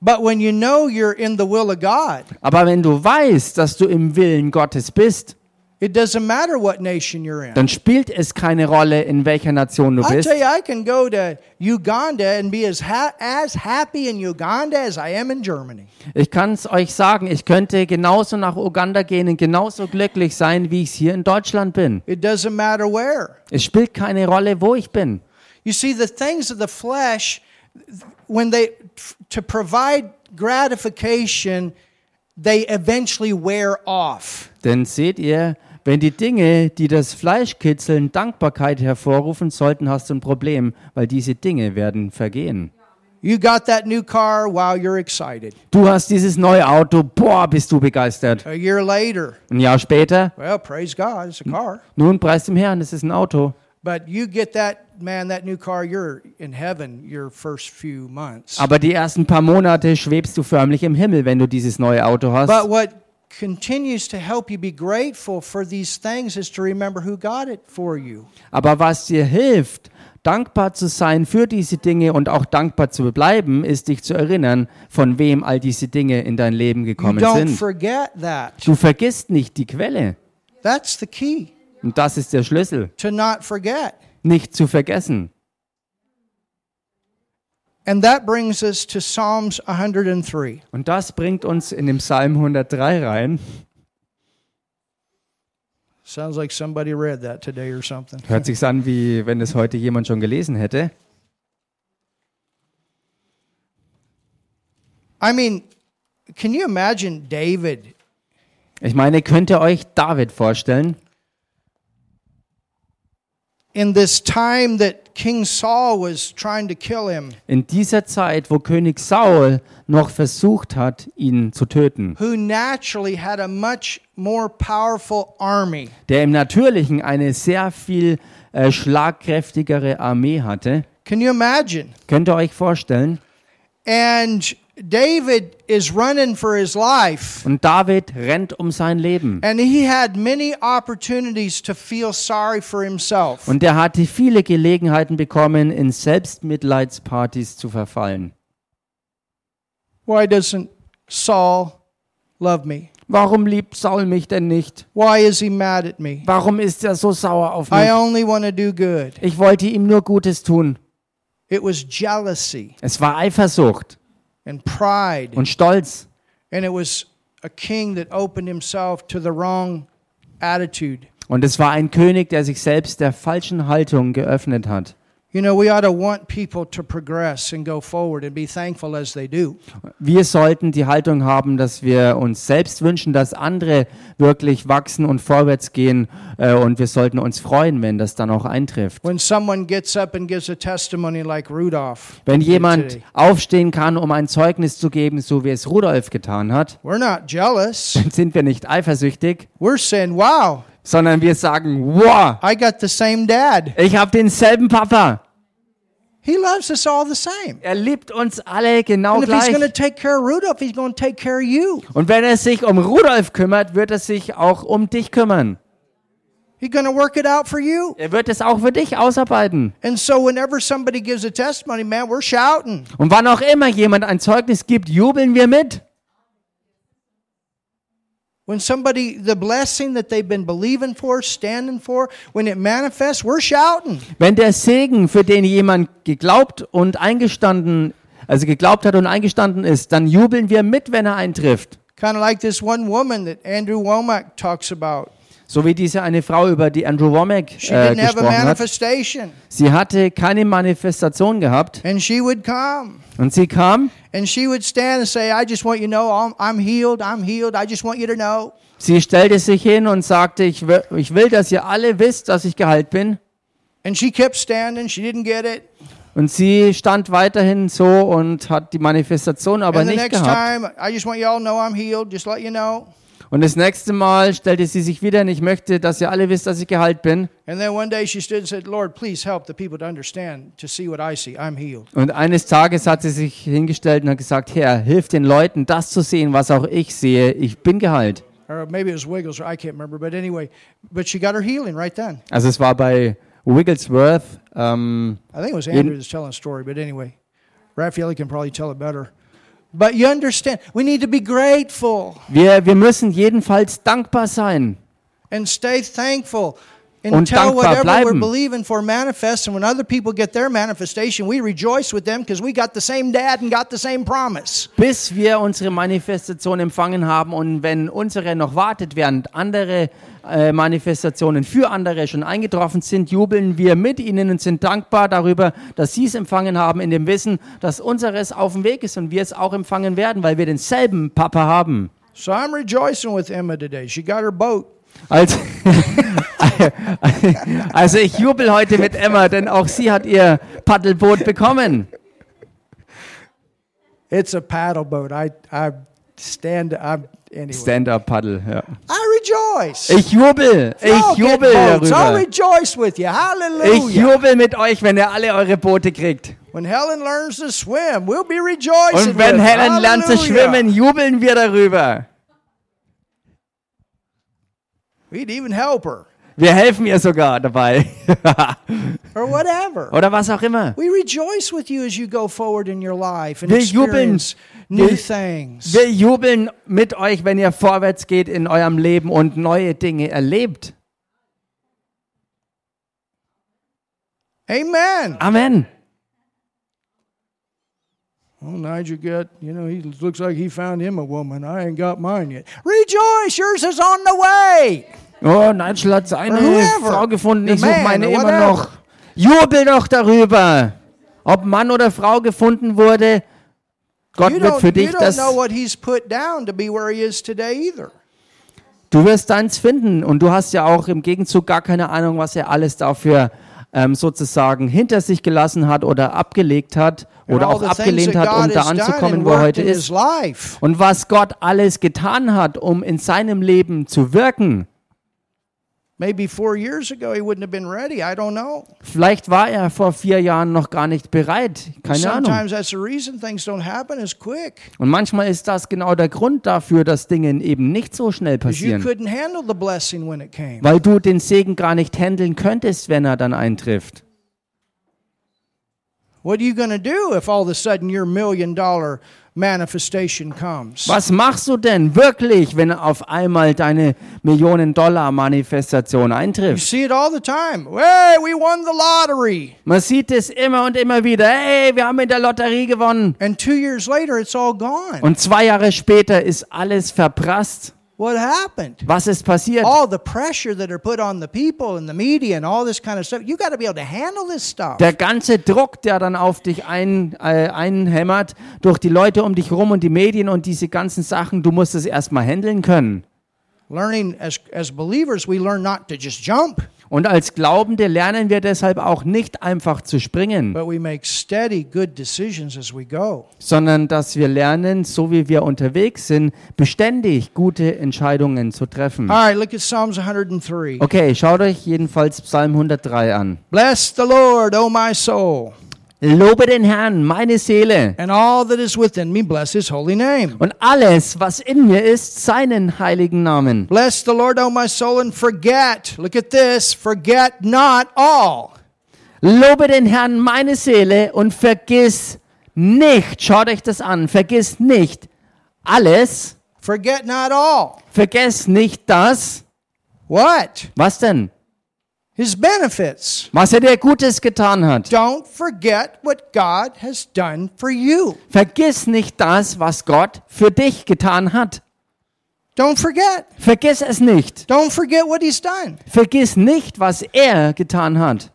But when you know you're in the will of God, Aber wenn du weißt, dass du im Willen Gottes bist, it doesn't matter what nation you're in. dann spielt es keine Rolle, in welcher Nation du I bist. tell you, I can go to Uganda and be as ha- as happy in Uganda as I am in Germany. Ich kann es euch sagen, ich könnte genauso nach Uganda gehen und genauso glücklich sein, wie ich hier in Deutschland bin. It doesn't matter where. Es spielt keine Rolle, wo ich bin. You see, the things of the flesh, when they to provide gratification, they eventually wear off. Denn seht ihr, wenn die Dinge, die das Fleisch kitzeln, Dankbarkeit hervorrufen sollten, hast du ein Problem, weil diese Dinge werden vergehen. You got that new car, wow, you're excited. Du hast dieses neue Auto, boah, bist du begeistert. A year later, Ein Jahr später, well, praise God, it's a car. nun preis dem Herrn, es ist ein Auto. But you get that, man, that new car, you're in heaven your first few months. Aber die ersten paar Monate schwebst du förmlich im Himmel, wenn du dieses neue Auto hast. But what continues to help you be grateful for these things is to remember who got it for you. Aber was dir hilft, dankbar zu sein für diese Dinge und auch dankbar zu bleiben, ist dich zu erinnern, von wem all diese Dinge in dein Leben You gekommen don't sind. forget that. Du vergisst nicht die Quelle. That's the key. Und das ist der Schlüssel, to not forget. nicht zu vergessen. And that brings us to Psalms 103. Und das bringt uns in dem Psalm 103 rein. Sounds like somebody read that today or something. Hört sich an, wie wenn es heute jemand schon gelesen hätte. I mean, can you imagine David? Ich meine, könnt ihr euch David vorstellen? In this time that King Saul was trying to kill him, In dieser Zeit, wo König Saul noch versucht hat, ihn zu töten, who naturally had a much more powerful army, der im Natürlichen eine sehr viel äh, schlagkräftigere Armee hatte. can you imagine? Könnt ihr euch vorstellen? And David is running for his life, Und David rennt um sein Leben. and he had many opportunities to feel sorry for himself. Und er hatte viele Gelegenheiten bekommen, in Selbstmitleidspartys zu verfallen. Why doesn't Saul love me? Warum liebt Saul mich denn nicht? Why is he mad at me? Warum ist er so sauer auf I mich? only want to do good. Ich wollte ihm nur Gutes tun. It was jealousy Es war Eifersucht und Stolz. and it was a king that opened himself to the wrong attitude. Und es war ein König, der sich selbst der falschen Haltung geöffnet hat. You know, we ought to want people to progress and go forward and be thankful as they do. Wir sollten die Haltung haben, dass wir uns selbst wünschen, dass andere wirklich wachsen und vorwärts gehen. Äh, und wir sollten uns freuen, wenn das dann auch eintrifft. When someone gets up and gives a testimony like Rudolph, Wenn jemand aufstehen kann, um ein Zeugnis zu geben, so wie es Rudolf getan hat, we're not jealous. dann <laughs> sind wir nicht eifersüchtig, We're saying, wow, sondern wir sagen, wow, I got the same dad. ich habe denselben Papa. He loves us all the same. Er liebt uns alle genau And if he's gleich. going to take care of Rudolph, he's going to take care of you. Und wenn er sich um Rudolf kümmert, wird er sich auch um dich kümmern. He's going to work it out for you. Er wird es auch für dich ausarbeiten. And so whenever somebody gives a testimony, man, we're shouting. Und wann auch immer jemand ein Zeugnis gibt, jubeln wir mit. When somebody, the blessing that they've been believing for, standing for, when it manifests, we're shouting. Wenn der Segen, für den jemand geglaubt und eingestanden, also geglaubt hat und eingestanden ist, dann jubeln wir mit, wenn er eintrifft. Kind of like this one woman that Andrew Womack talks about. So wie diese eine Frau, über die Andrew Womack äh, gesprochen hat. Sie hatte keine Manifestation gehabt And she would come. und sie kam, know. sie stellte sich hin und sagte, ich will, ich will, dass ihr alle wisst, dass ich geheilt bin. And she kept standing. She didn't get it. Und sie stand weiterhin so und hat die Manifestation aber nicht gehabt. Und das nächste Mal stellte sie sich wieder und ich möchte, dass ihr alle wisst, dass ich geheilt bin. And then one day she stood and said, Lord, please help the people to understand, to see what I see. I'm healed. Und eines Tages hat sie sich hingestellt und hat gesagt, Herr, hilf den Leuten, das zu sehen, was auch ich sehe. Ich bin geheilt. Also es war bei Wigglesworth. Ähm, I think it was Andrew that's telling the story, but anyway, Raffaele can probably tell it better. But you understand, we need to be grateful wir, wir müssen jedenfalls dankbar sein. and stay thankful Und dankbar whatever we're bleiben. believing for manifests. And when other people get their manifestation, we rejoice with them because we got the same dad and got the same promise. bis wir unsere Manifestation empfangen haben und wenn unsere noch wartet, während andere äh, Manifestationen für andere schon eingetroffen sind, jubeln wir mit ihnen und sind dankbar darüber, dass sie es empfangen haben, in dem Wissen, dass unseres auf dem Weg ist und wir es auch empfangen werden, weil wir denselben Papa haben. So I'm rejoicing with Emma today. She got her boat. Also, <laughs> also ich jubel heute mit Emma, denn auch sie hat ihr Paddelboot bekommen. It's a paddle boat. I, I stand, I'm, anyway. Stand-up-Paddle, ja. I rejoice. Ich jubel, ich jubel darüber. rejoice with you. Ich Hallelujah. jubel mit euch, wenn ihr alle eure Boote kriegt. When Helen learns to swim, we'll be rejoicing Und wenn. Helen lernt zu schwimmen, jubeln wir darüber. We'd even help her Wir helfen ihr sogar dabei. <laughs> or whatever. Oder was auch immer. We rejoice with you as you go forward in your life and Wir jubeln. experience new Wir- things. Wir jubeln mit euch, wenn ihr vorwärts geht in eurem Leben und neue Dinge erlebt. Amen. Amen. Well, Nigel got, you know, he looks like he found him a woman. I ain't got mine yet. Rejoice, yours is on the way. Oh, Nigel hat seine. Frau gefunden. Ich suche meine immer noch. Jubel doch darüber. Ob Mann oder Frau gefunden wurde, Gott You wird für dich das. Du wirst deins finden und du hast ja auch im Gegenzug gar keine Ahnung, was er alles dafür ähm, sozusagen hinter sich gelassen hat oder abgelegt hat oder auch abgelehnt hat, um da anzukommen, wo er heute ist. Und was Gott alles getan hat, um in seinem Leben zu wirken. Maybe four years ago he wouldn't have been ready. I don't know. Vielleicht war er vor vier Jahren noch gar nicht bereit. Keine Ahnung. Sometimes that's the reason things don't happen as quick. Und manchmal ist das genau der Grund dafür, dass Dinge eben nicht so schnell 'Cause you passieren. couldn't handle the blessing when it came. Weil du den Segen gar nicht handeln könntest, wenn er dann eintrifft. What are you going to do if all of a sudden your million dollar manifestation comes? Was machst du denn wirklich, wenn auf einmal deine Millionen-Dollar-Manifestation You eintrifft? see it all the time. Hey, we won the lottery. Man sieht es immer und immer wieder. Hey, wir haben in der Lotterie gewonnen. And two years later, it's all gone. Und zwei Jahre später ist alles verprasst. What happened? Was ist passiert? All the pressure that are put on the people and the media and all this kind of stuff. You got to be able to handle this stuff. Der ganze Druck, der dann auf dich ein, äh, einhämmert, durch die Leute um dich rum und die Medien und diese ganzen Sachen, du musst es erstmal handeln können. Learning as, as believers, we learn not to just jump, Und als Glaubende lernen wir deshalb auch nicht einfach zu springen, steady, sondern dass wir lernen, so wie wir unterwegs sind, beständig gute Entscheidungen zu treffen. Right, look at Psalms 103. Okay, schaut euch jedenfalls Psalm 103 an. Bless the Lord, O my soul, Lobe den Herrn, meine Seele, and all that is within me, bless his holy name. und alles, was in mir ist, seinen heiligen Namen. Bless the Lord, O my soul, and forget, look at this, forget not all. Lobe den Herrn, meine Seele, und vergiss nicht, schaut euch das an, vergiss nicht alles, Forget not all. vergiss nicht das, What? was denn? His benefits. Was er dir Gutes getan hat. Don't forget what God has done for you. Vergiss nicht das, was Gott für dich getan hat. Don't forget. Vergiss es nicht. Don't forget what he's done. Vergiss nicht, was er getan hat.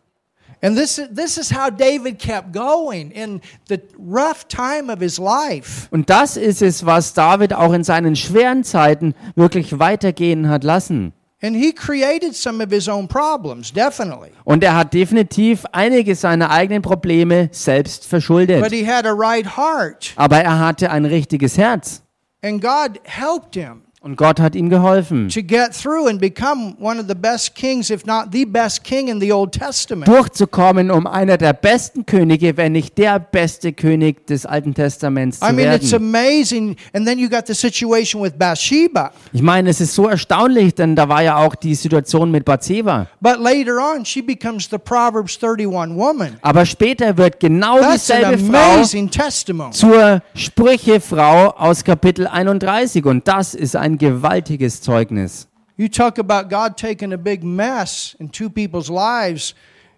And this, this is how David kept going in the rough time of his life. Und das ist es, was David auch in seinen schweren Zeiten wirklich weitergehen hat lassen. And he created some of his own problems, definitely. Und er hat definitiv einige seiner eigenen Probleme selbst But verschuldet. he had a right heart. Aber er hatte ein richtiges Herz. And God helped him Und Gott hat ihm geholfen, to get through and become one of the best kings, if not the best king in the Old Testament. durchzukommen, um einer der besten Könige, wenn nicht der beste König des Alten Testaments zu I mean, it's werden. amazing. And then you got the situation with Bathsheba. Ich meine, es ist so erstaunlich, denn da war ja auch die Situation mit Bathseba. But later on, she becomes the Proverbs 31 woman. Aber später wird genau That's dieselbe Frau zur Sprüchefrau aus Kapitel 31 und das ist ein gewaltiges Zeugnis. You talk about God taking a big mess in two people's lives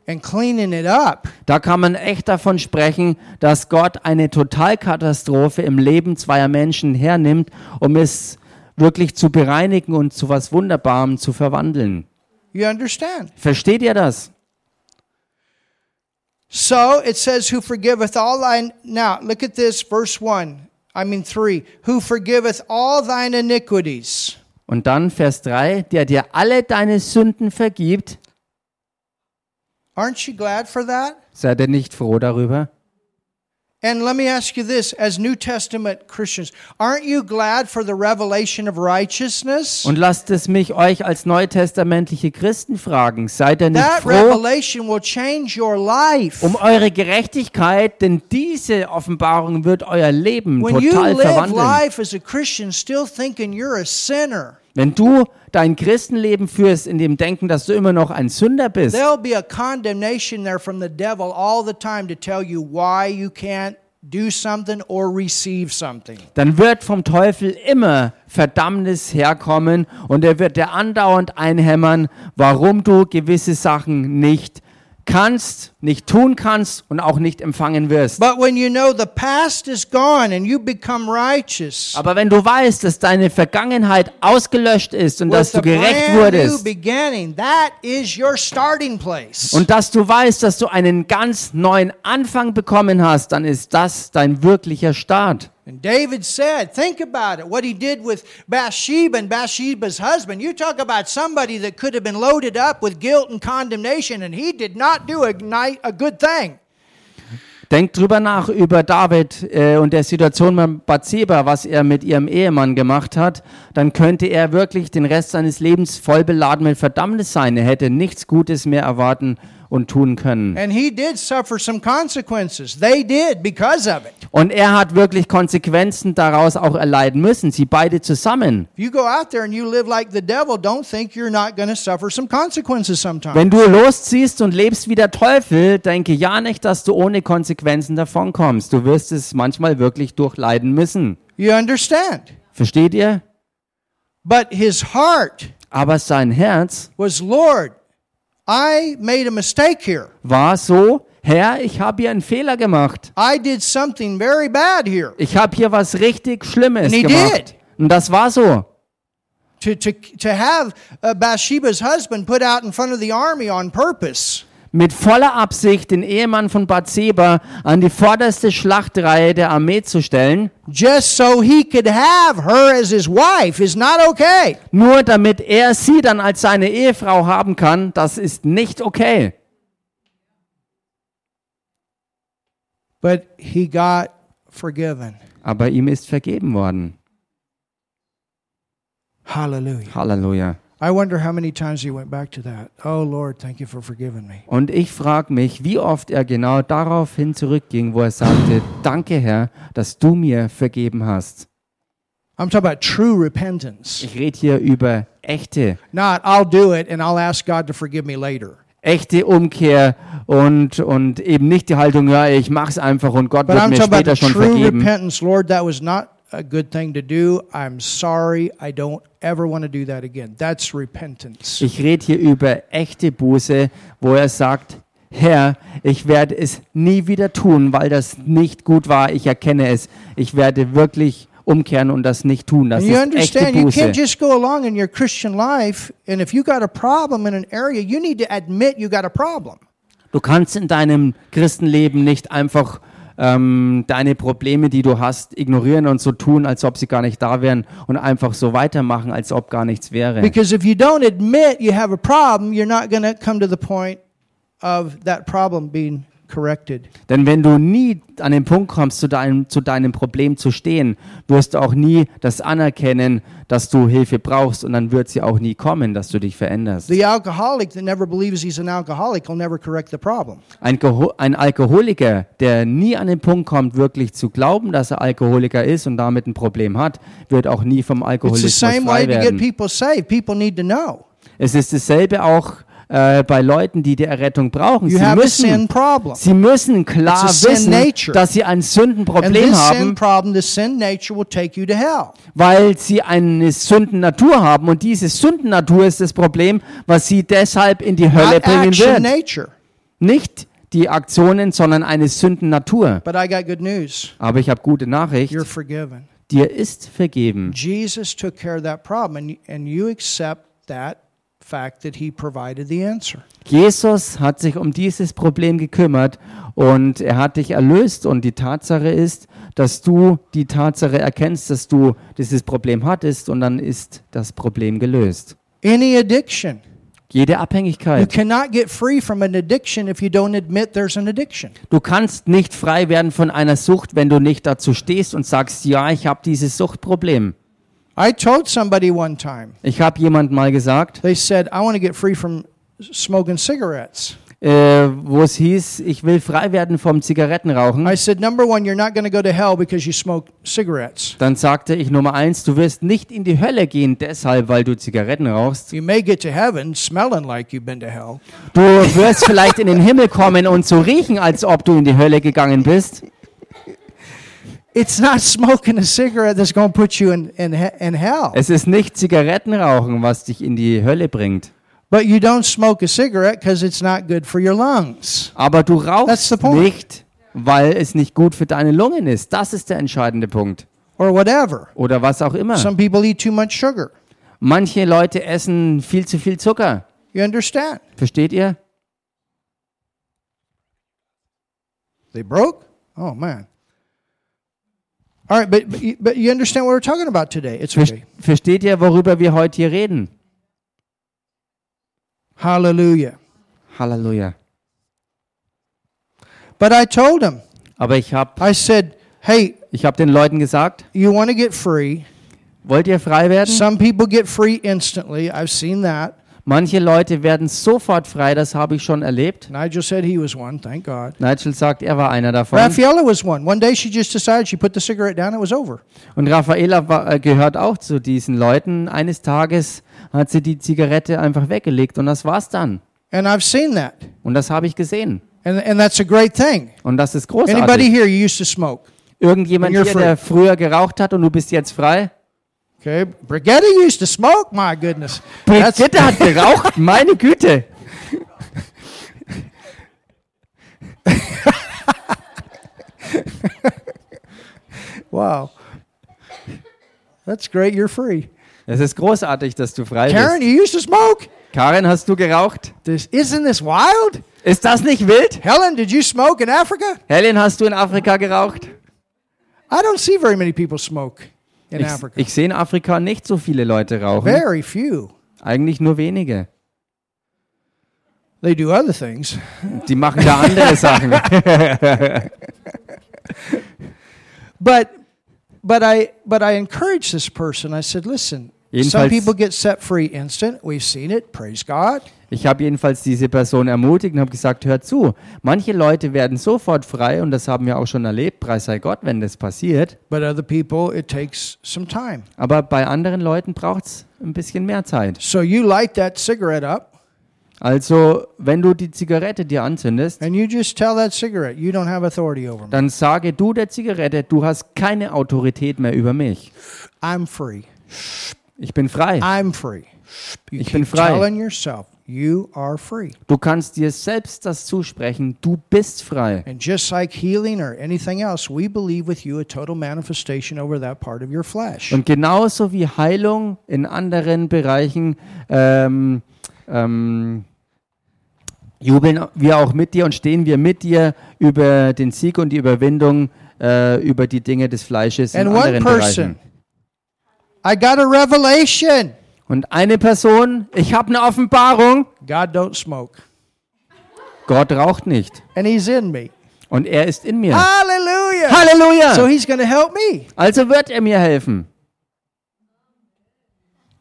and cleaning it up. Da kann man echt davon sprechen, dass Gott eine Totalkatastrophe im Leben zweier Menschen hernimmt, um es wirklich zu bereinigen und zu was Wunderbarem zu verwandeln. You understand? Versteht ihr das? So it says, Who forgiveth all thine. Now, look at this, verse 1. I mean 3. Who forgiveth all thine iniquities. Und dann Vers 3, der dir alle deine Sünden vergibt, Aren't you glad for that? seid ihr nicht froh darüber? And let me ask you this as New Testament Christians, aren't you glad for the revelation of righteousness? Und lasst es mich euch als neutestamentliche Christen fragen, seid ihr nicht That froh revelation will change your life. um eure Gerechtigkeit, denn diese Offenbarung wird euer Leben When you total live verwandeln. life as a Christian still thinking you're a sinner, Wenn du dein Christenleben führst in dem Denken, dass du immer noch ein Sünder bist, there'll be a condemnation there from the devil all the time to tell you why you can't do something or receive something. dann wird vom Teufel immer Verdammnis herkommen und er wird dir andauernd einhämmern, warum du gewisse Sachen nicht kannst, nicht tun kannst und auch nicht empfangen wirst. But when you know the past is gone and you become righteous, Aber wenn du weißt, dass deine Vergangenheit ausgelöscht ist und dass du gerecht wurdest beginning, that is your starting place. und dass du weißt, dass du einen ganz neuen Anfang bekommen hast, dann ist das dein wirklicher Start. And David said, think about it, what he did with Bathsheba and Bathsheba's husband. You talk about somebody that could have been loaded up with guilt and condemnation, and he did not do a, a good thing. Denkt drüber nach über David äh, und der Situation mit Bathseba, was er mit ihrem Ehemann gemacht hat. Dann könnte er wirklich den Rest seines Lebens voll beladen mit Verdammnis sein. Er hätte nichts Gutes mehr erwarten und tun können. Und er hat wirklich Konsequenzen daraus auch erleiden müssen. Sie beide zusammen. If you go out there and you live like the devil, don't think you're not going to suffer some consequences sometimes. Wenn du losziehst und lebst wie der Teufel, denke ja nicht, dass du ohne Konsequenzen davonkommst. Du wirst es manchmal wirklich durchleiden müssen. You understand? Versteht ihr? But his heart Aber sein Herz was, Lord, I made a mistake here. war so, Herr, ich habe hier einen Fehler gemacht. I did something very bad here. Ich habe hier was richtig Schlimmes And he gemacht. did. Und das war so. To, to, to have uh, Bathsheba's husband put out in front of the army on purpose. Mit voller Absicht den Ehemann von Bathseba an die vorderste Schlachtreihe der Armee zu stellen, just so he could have her as his wife is not okay. nur damit er sie dann als seine Ehefrau haben kann, das ist nicht okay. But he got forgiven. Aber ihm ist vergeben worden. Hallelujah. Halleluja. I wonder how many times he went back to that. Oh Lord, thank you for forgiving me. Und ich frage mich, wie oft er genau daraufhin zurückging, wo er sagte, danke Herr, dass du mir vergeben hast. I'm talking about true repentance. Ich rede hier über echte, Not I'll do it and I'll ask God to forgive me later. echte Umkehr und, und eben nicht die Haltung, ja, ich mach's einfach und Gott But wird I'm mir später schon vergeben. Lord, that was not a good thing to do. I'm sorry. I don't ever want to do that again. That's repentance. Ich rede hier über echte Buße, wo er sagt, Herr, ich werde es nie wieder tun, weil das nicht gut war. Ich erkenne es. Ich werde wirklich umkehren und das nicht tun. Das you ist echte understand, you Buße. can't just go along in your Christian life, and if you got a problem in an area, you need to admit you got a problem. Du kannst in deinem Christenleben nicht einfach ähm, deine Probleme, die du hast, ignorieren und so tun, als ob sie gar nicht da wären und einfach so weitermachen, als ob gar nichts wäre. Because if you don't admit you have a problem, you're not going come to the point of that problem being corrected. Denn wenn du nie an den Punkt kommst, zu deinem, zu deinem Problem zu stehen, wirst du auch nie das anerkennen, dass du Hilfe brauchst und dann wird sie auch nie kommen, dass du dich veränderst. The alcoholic that never believes he's an alcoholic will never correct the problem. Ein, Geho ein Alkoholiker, der nie an den Punkt kommt, wirklich zu glauben, dass er Alkoholiker ist und damit ein Problem hat, wird auch nie vom It's the Alkoholismus same frei way to get people saved. People need to know. Es ist dasselbe auch äh, bei Leuten, die die Errettung brauchen. Sie müssen, sie müssen klar wissen, dass sie ein Sündenproblem haben, weil sie eine Sündennatur haben. Und diese Sündennatur ist das Problem, was sie deshalb in die Hölle bringen wird. Nicht die Aktionen, sondern eine Sündennatur. But I got good news. Aber ich habe gute Nachricht. You're forgiven. Dir ist vergeben. Jesus took care of that problem, and, and you accept that fact that he provided the answer. Jesus hat sich um dieses Problem gekümmert und er hat dich erlöst. Und die Tatsache ist, dass du die Tatsache erkennst, dass du dieses Problem hattest und dann ist das Problem gelöst. Any addiction. Jede You Abhängigkeit. cannot get free from an addiction if you don't admit there's an addiction. Du kannst nicht frei werden von einer Sucht, wenn du nicht dazu stehst und sagst, ja, ich habe dieses Suchtproblem. I told somebody one time, Ich habe jemand mal gesagt, they said, I want to get free from smoking cigarettes. äh, wo es hieß, ich will frei werden vom Zigarettenrauchen. I said, number one, you're not going to go to hell because you smoke cigarettes. Dann sagte ich Nummer eins, du wirst nicht in die Hölle gehen, deshalb, weil du Zigaretten rauchst. You may get to heaven smelling like you've been to hell. Du wirst vielleicht in den Himmel kommen und so riechen, als ob du in die Hölle gegangen bist. It's not smoking a cigarette that's going to put you in, in, in hell. Es ist nicht Zigarettenrauchen, was dich in die Hölle bringt. But you don't smoke a cigarette because it's not good for your lungs. Aber du rauchst nicht, weil es nicht gut für deine Lungen ist. Das ist der entscheidende Punkt. Or whatever. Oder was auch immer. Some people eat too much sugar. Manche Leute essen viel zu viel Zucker. You understand? Versteht ihr? They broke? Oh, man. All right, but, but, you, understand what we're talking about today. It's okay. Versteht ihr, worüber wir heute hier reden? Hallelujah. Halleluja. But I told him, Aber ich habe I said, hey, ich hab den Leuten gesagt, you want to get free. wollt ihr frei werden? Some people get free instantly. I've seen that. Manche Leute werden sofort frei, das habe ich schon erlebt. Nigel said he was one, thank God. Nigel sagt, er war einer davon. Raffaella was one. One day she just decided she put the cigarette down, it was over. Und Raffaela war, äh, gehört auch zu diesen Leuten. Eines Tages hat sie die Zigarette einfach weggelegt und das war's dann. And I've seen that. Und das habe ich gesehen. And, and that's a great thing. Und das ist Anybody großartig. here, you used to smoke? Irgendjemand hier, free. der früher geraucht hat und du bist jetzt frei? Okay. Brigitte used to smoke, my goodness. Brigitte hat geraucht, <laughs> meine Güte. wow. That's great, you're free. Es ist großartig, dass du frei Karen, bist. you used to smoke? Karen, hast du geraucht? This, isn't this wild? Ist das nicht wild? Helen, did you smoke in Africa? Helen, hast du in Afrika geraucht? I don't see very many people smoke in Ich, Africa. ich sehe in Afrika nicht so viele Leute rauchen. Very few. Eigentlich nur wenige. They do other things. Die machen da andere <laughs> Sachen. But but I but I encouraged this person. I said, listen, some Jedenfalls- people get set free instant. We've seen it. Praise God. Ich habe jedenfalls diese Person ermutigt und habe gesagt, hör zu, manche Leute werden sofort frei und das haben wir auch schon erlebt, preis sei Gott, wenn das passiert. But other people, it takes some time. Aber bei anderen Leuten braucht es ein bisschen mehr Zeit. So you light that cigarette up Also, wenn du die Zigarette dir anzündest, dann sage du der Zigarette, du hast keine Autorität mehr über mich. I'm free. Ich bin frei. I'm free. You Ich bin frei. You are free. Du kannst dir selbst das zusprechen, du bist frei. And just like healing or anything else, we believe with you a total manifestation over that part of your flesh. Und genauso wie Heilung in anderen Bereichen ähm, ähm, jubeln wir auch mit dir und stehen wir mit dir über den Sieg und die Überwindung äh, über die Dinge des Fleisches in And one anderen person, Bereichen. I got a revelation. Und eine Person, ich habe eine Offenbarung, God don't smoke. Gott raucht nicht. And he's in me. Und er ist in mir. Hallelujah. Halleluja! So he's going to help me. Also wird er mir helfen.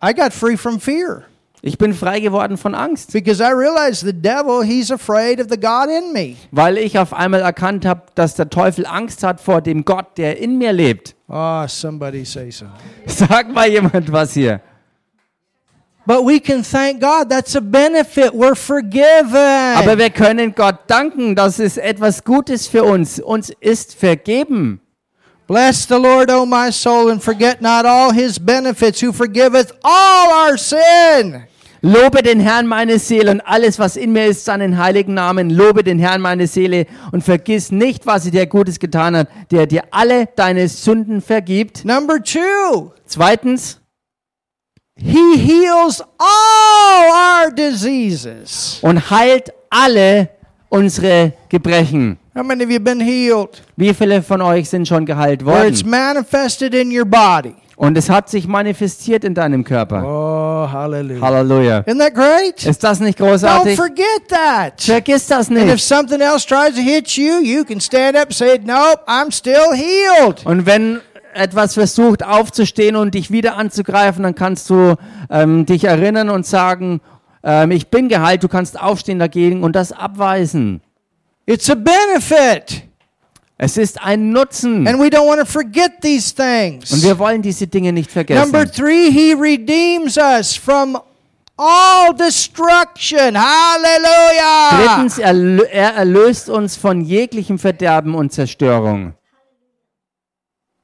I got free from fear Ich bin frei geworden von Angst, because I realized the devil, he's afraid of the God in me. weil ich auf einmal erkannt habe, dass der Teufel Angst hat vor dem Gott, der in mir lebt. Oh, somebody say so. Sag mal jemand was hier. Aber wir können Gott danken, das ist etwas Gutes für uns. Uns ist vergeben. Bless the Lord, O my soul, and forget not all his benefits, who forgiveth all our sin. Lobe den Herrn meine Seele und alles, was in mir ist, seinen heiligen Namen. Lobe den Herrn meine Seele und vergiss nicht, was er dir Gutes getan hat, der dir alle deine Sünden vergibt. Number two, Zweitens, he heals all our diseases. und heilt alle unsere Gebrechen. How many of you been healed? Wie viele von euch sind schon geheilt Where it's worden? manifested in your body. Und es hat sich manifestiert in deinem Körper. Oh, hallelujah. Halleluja. Isn't that great? Ist das nicht Don't großartig? forget that. Vergiss das And if nicht. something else tries to hit you, you can stand up and say, Nope, I'm still healed. Und wenn etwas versucht aufzustehen und dich wieder anzugreifen, dann kannst du ähm, dich erinnern und sagen, ähm, ich bin geheilt, du kannst aufstehen dagegen und das abweisen. It's a benefit. Es ist ein Nutzen. And we don't want to forget these Und things. wir wollen diese Dinge nicht Number vergessen. three, he redeems us from all destruction. Hallelujah. Drittens, er, er erlöst uns von jeglichem Verderben und Zerstörung.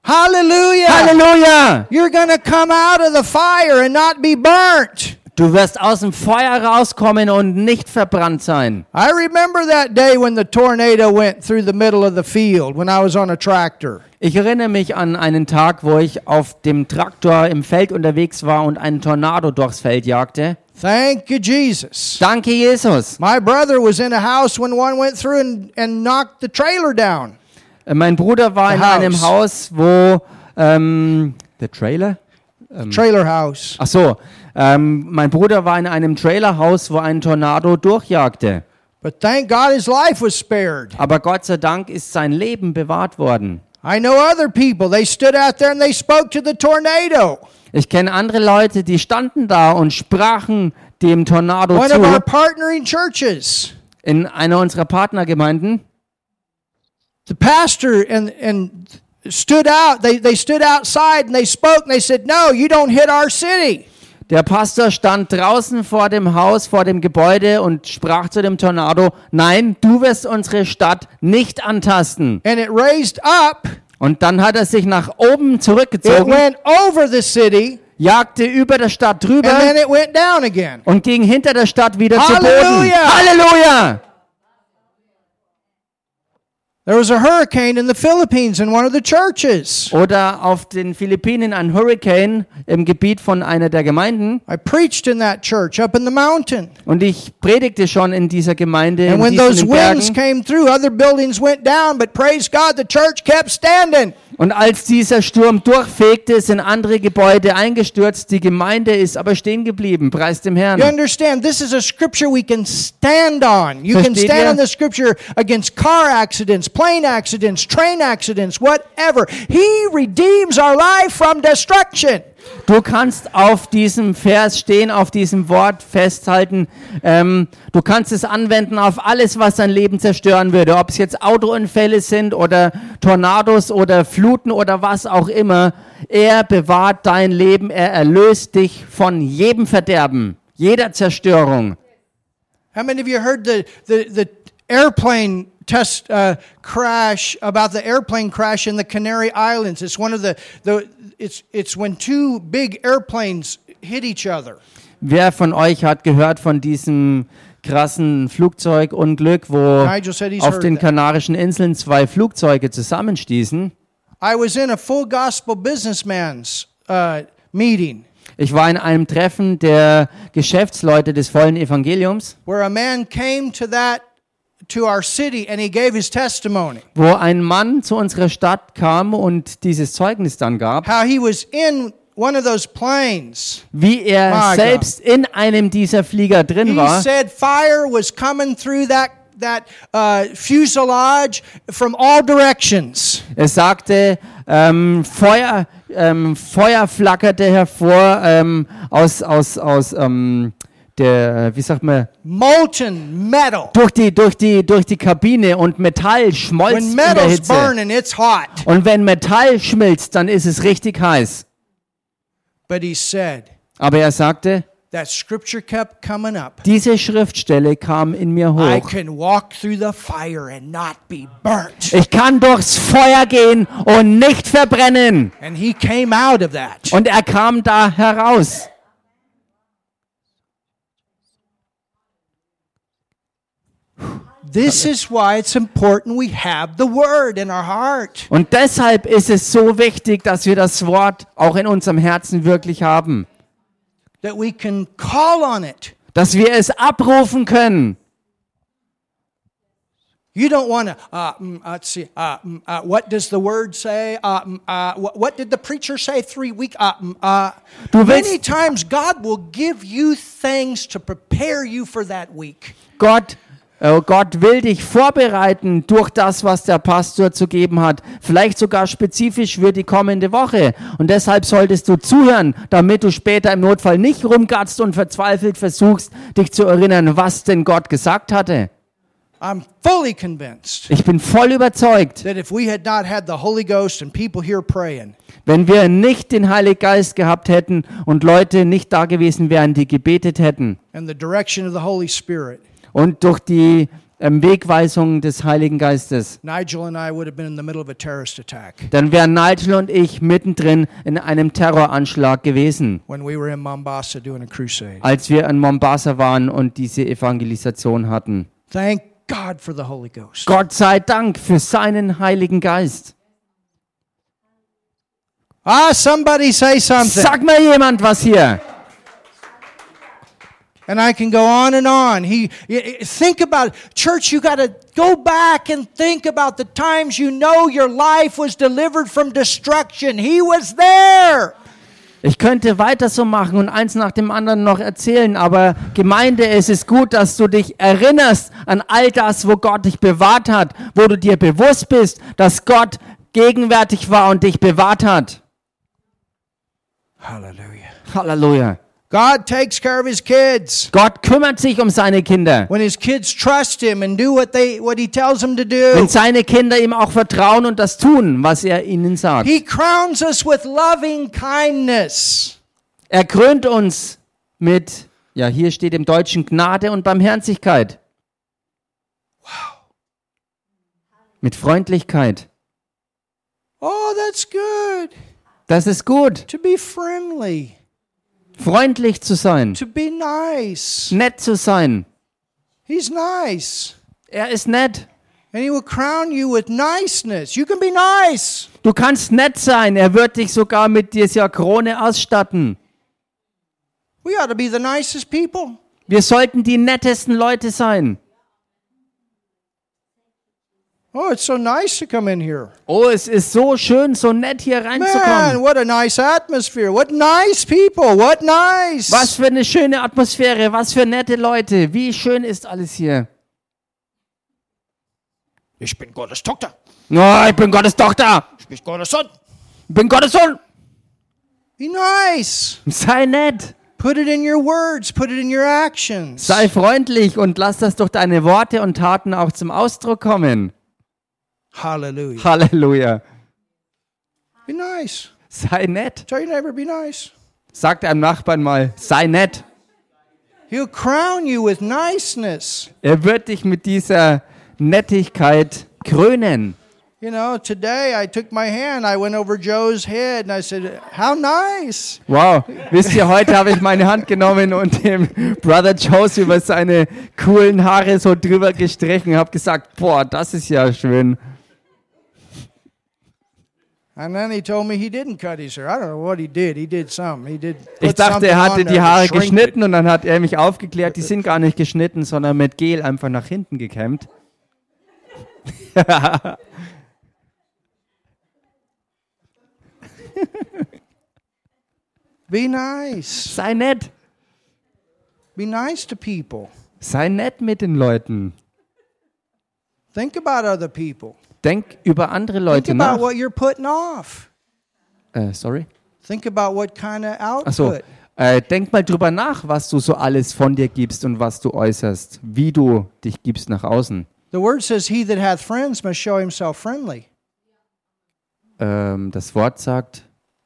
Hallelujah. Halleluja! You're going to come out of the fire and not be burnt. Du wirst aus dem Feuer rauskommen und nicht verbrannt sein. I remember that day when the tornado went through the middle of the field when I was on a tractor. Ich erinnere mich an einen Tag, wo ich auf dem Traktor im Feld unterwegs war und einen Tornado durchs Feld jagte. Thank you, Jesus. Danke, Jesus. My brother was in a house when one went through and, and knocked the trailer down. Äh, Mein Bruder war The in einem house. Haus, wo ähm, der Trailer. Trailer house. Ach so, ähm, mein Bruder war in einem Trailerhaus, wo ein Tornado durchjagte. But thank God his life was spared. Aber Gott sei Dank ist sein Leben bewahrt worden. I know other people, they stood out there and they spoke to the tornado. Ich kenne andere Leute, die standen da und sprachen dem Tornado One of our zu partnering churches, in einer unserer Partnergemeinden. The pastor and, and stood out, they, they stood outside and they spoke and they said, No, you don't hit our city. Der Pastor stand draußen vor dem Haus, vor dem Gebäude und sprach zu dem Tornado, nein, du wirst unsere Stadt nicht antasten. And it raised up, Und dann hat er sich nach oben it zurückgezogen, went over the city, jagte über der Stadt and then drüber it went down again. und ging hinter der Stadt wieder zu Boden. Halleluja! There was a hurricane in the Philippines in one of the churches. Oder auf den Philippinen ein Hurricane im Gebiet von einer der Gemeinden. I preached in that church up in the mountain. Und ich predigte schon in dieser Gemeinde in And when those winds Bergen. came through, other buildings went down, but praise God, the church kept standing. Und als dieser Sturm durchfegte, sind andere Gebäude eingestürzt. Die Gemeinde ist aber stehen geblieben. Preis dem You Herrn. understand, this is a scripture we can stand on. You can Versteht stand ihr? on the scripture against car accidents, plane accidents, train accidents, whatever. He redeems our life from destruction. Du kannst auf diesem Vers stehen, auf diesem Wort festhalten. Ähm, du kannst es anwenden auf alles, was dein Leben zerstören würde. Ob es jetzt Autounfälle sind oder Tornados oder Fluten oder was auch immer. Er bewahrt dein Leben. Er erlöst dich von jedem Verderben, jeder Zerstörung. How many of you heard the, the, the airplane test uh, crash about the airplane crash in the Canary Islands? It's one of the, the it's, it's when two big airplanes hit each other. Wer von euch hat gehört von diesem krassen Flugzeugunglück, wo auf den. Kanarischen Inseln zwei Flugzeuge zusammenstießen? I was in a full gospel businessman's uh, meeting Ich war in einem Treffen der Geschäftsleute des vollen Evangeliums, where a man came to that to our city and he gave his testimony wo ein Mann zu unserer Stadt kam und dieses Zeugnis dann gab, how he was in one of those planes. wie er My selbst in einem dieser Flieger drin He war. said fire was coming through that that uh, fuselage from all directions. Er sagte, ähm, Feuer, ähm, Feuer flackerte hervor ähm, aus, aus, aus ähm, der, wie sagt man, Molten metal. durch die, durch die, durch die Kabine und Metall schmolz When in der metal's Hitze. burning, it's hot. Und wenn Metall schmilzt, dann ist es richtig heiß. But he said Aber er sagte, that scripture kept coming up. diese Schriftstelle kam in mir I hoch. can walk through the fire and not be burnt. Ich kann durchs Feuer gehen und nicht verbrennen. And he came out of that. Und er kam da heraus. This is why it's important we have the word in our heart. Und deshalb ist es so wichtig, dass wir das Wort auch in unserem Herzen wirklich haben. That we can call on it. Dass wir es abrufen können. You don't want to, uh, mm, uh, let's see, uh, mm, uh, what does the word say? Uh, mm, uh, what, what did the preacher say three weeks? Many times God will give you things to prepare you for that week. Gott, Gott will dich vorbereiten durch das, was der Pastor zu geben hat. Vielleicht sogar spezifisch für die kommende Woche. Und deshalb solltest du zuhören, damit du später im Notfall nicht rumgatzt und verzweifelt versuchst, dich zu erinnern, was denn Gott gesagt hatte. I'm fully convinced Ich bin voll überzeugt, wenn wir nicht den Heiligen Geist gehabt hätten und Leute nicht da gewesen wären, die gebetet hätten and the direction of the Holy Spirit, und durch die ähm, Wegweisung des Heiligen Geistes, Nigel and I would have been in the middle of a terrorist attack dann wären Nigel und ich mittendrin in einem Terroranschlag gewesen, when we were in Mombasa doing a crusade. als wir in Mombasa waren und diese Evangelisation hatten. Thank God for the Holy Ghost. Gott sei Dank für seinen Heiligen Geist. Ah, somebody say something. Sag mal jemand was hier. And I can go on and on. He think about it. church. You got to go back and think about the times you know your life was delivered from destruction. He was there. Ich könnte weiter so machen und eins nach dem anderen noch erzählen, aber Gemeinde, es ist gut, dass du dich erinnerst an all das, wo Gott dich bewahrt hat, wo du dir bewusst bist, dass Gott gegenwärtig war und dich bewahrt hat. Hallelujah. Halleluja. God takes care of his kids. Gott kümmert sich um seine Kinder. When his kids trust him and do what they what he tells them to Wenn do. seine Kinder ihm auch vertrauen und das tun, was er ihnen sagt. He crowns us with loving kindness. Er krönt uns mit, ja, hier steht im Deutschen Gnade und Barmherzigkeit. Mit Freundlichkeit. Oh, that's good. Das ist gut. To be friendly, Freundlich zu sein. to be nice. Nett zu sein. He's nice. Er ist nett. And he will crown you with niceness. You can be nice. Du kannst nett sein. Er wird dich sogar mit dieser Krone ausstatten. We ought to be the nicest people. Wir sollten die nettesten Leute sein. Oh, it's so nice to come in here. Oh, es ist so schön, so nett hier Man, reinzukommen. what a nice atmosphere. What nice people. What nice. Was für eine schöne Atmosphäre, was für nette Leute. Wie schön ist alles hier. Ich bin Gottes Tochter. Oh, ich bin Gottes Tochter. Ich bin Gottes Sohn. Ich bin Gottes Sohn. Be nice. Sei nett. Put it in your words. Put it in your actions. Sei freundlich und lass das durch deine Worte und Taten auch zum Ausdruck kommen. Hallelujah. Halleluja. Be nice. Sei nett. Tell your neighbor, be nice. Sag deinem Nachbarn mal, sei nett. He'll crown you with niceness. Er wird dich mit dieser Nettigkeit krönen. You know, today I took my hand, I went over Joe's head, and I said, How nice. Wow, wisst ihr, heute habe ich meine Hand genommen und dem Brother Joes über seine coolen Haare so drüber gestrichen, habe gesagt, boah, das ist ja schön. Ich dachte, er hatte die Haare geschnitten und dann hat er mich aufgeklärt, die sind gar nicht geschnitten, sondern mit Gel einfach nach hinten gekämmt. Be nice. Sei nett. Be nice to people. Sei nett mit den Leuten. Think about other people. Denk über andere Think Leute about nach. what you're putting off. Äh, sorry. Think about what kind of Ach so. output. Äh, denk mal drüber nach, was du so alles von dir gibst und was du äußerst, wie du dich gibst nach außen. The word says, He that hath friends must show himself friendly. Ähm, das Wort sagt,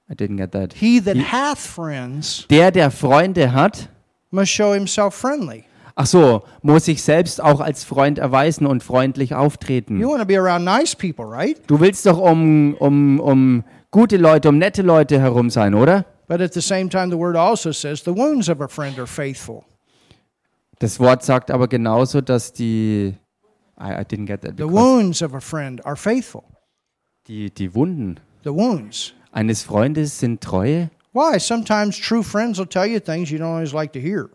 I didn't get that. He that hath friends Der, der Freunde hat, must show himself friendly. Ach so, muss sich selbst auch als Freund erweisen und freundlich auftreten. You want to be around nice people, right? Du willst doch um, um, um gute Leute, um nette Leute herum sein, oder? But at the same time, the word also says, The wounds of a friend are faithful. Das Wort sagt aber genauso, dass die, I, I didn't get that. The wounds of a friend are faithful. Die, die Wunden The wounds. eines Freundes sind treue. Why? Sometimes true friends will tell you things you don't always like to hear.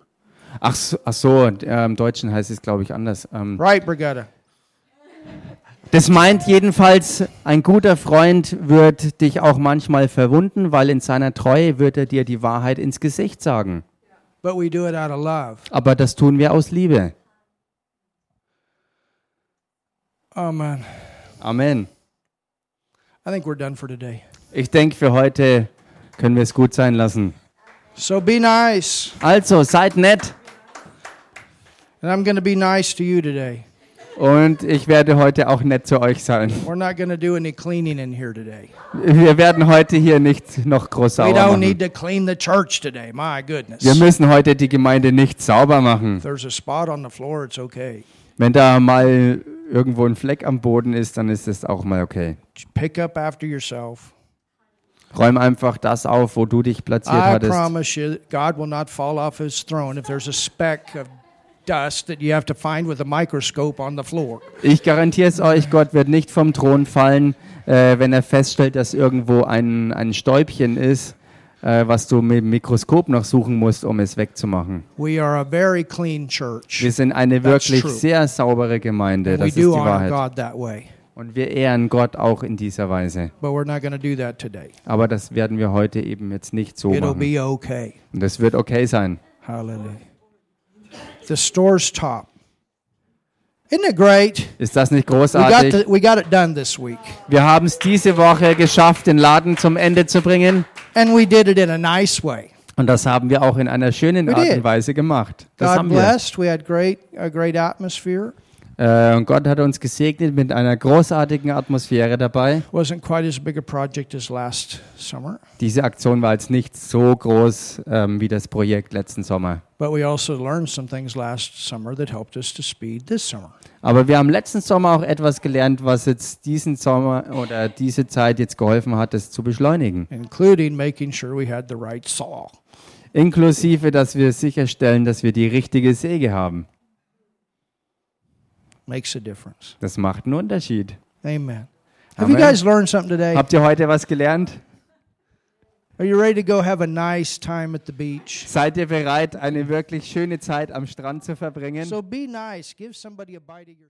Ach so, ach so äh, im Deutschen heißt es, glaube ich, anders. Ähm, Right, Brigetta? das meint jedenfalls, ein guter Freund wird dich auch manchmal verwunden, weil in seiner Treue wird er dir die Wahrheit ins Gesicht sagen. But we do it out of love. Aber das tun wir aus Liebe. Amen. I think we're done for today. Ich denke, für heute können wir es gut sein lassen. So be nice. Also, seid nett. And I'm going to be nice to you today. Und ich werde heute auch nett zu euch sein. We're not going to do any cleaning in here today. Wir werden heute hier nicht noch groß We sauber don't machen. need to clean the church today. My goodness. Wir müssen heute die Gemeinde nicht sauber machen. If there's a spot on the floor, it's okay. Wenn da mal irgendwo ein Fleck am Boden ist, dann ist es auch mal okay. Just pick up after yourself. Räum einfach das auf, wo du dich platziert I hattest. promise you, God will not fall off his throne if there's a speck of dust that you have to find with a microscope on the floor. Ich garantiere es euch, Gott wird nicht vom Thron fallen, äh, wenn er feststellt, dass irgendwo ein, ein Stäubchen ist, äh, was du mit dem Mikroskop noch suchen musst, um es wegzumachen. We are a very clean church. Wir sind eine wirklich sehr saubere Gemeinde, we das ist die do Wahrheit. God that way. Und wir ehren Gott auch in dieser Weise. Aber das werden wir heute eben jetzt nicht so It'll machen. be okay. Und das wird okay sein. Hallelujah. The store's top. Isn't it great? Ist das nicht We got, großartig? the, we got it done this week. Wir haben es diese Woche geschafft, den Laden zum Ende zu bringen. And we did it in a nice way. Und das haben wir auch in einer schönen Art und Weise gemacht. Das God haben wir. blessed. We had great a great atmosphere. Äh, und Gott hat uns gesegnet mit einer großartigen Atmosphäre dabei. Wasn't quite as big a project as last summer, Diese Aktion war jetzt nicht so groß ähm, wie das Projekt letzten Sommer. but we also learned some things last summer that helped us to speed this summer. Aber wir haben letzten Sommer auch etwas gelernt, was jetzt diesen Sommer oder diese Zeit jetzt geholfen hat, es zu beschleunigen. including making sure we had the right saw. Inklusive, dass wir sicherstellen, dass wir die richtige Säge haben. Makes a difference. Das macht einen Unterschied. Amen. Have you guys learned something today? Habt ihr heute was gelernt? Are you ready to go have a nice time at the beach? Seid ihr bereit, eine wirklich schöne Zeit am Strand zu verbringen? So be nice. Give somebody a bite of your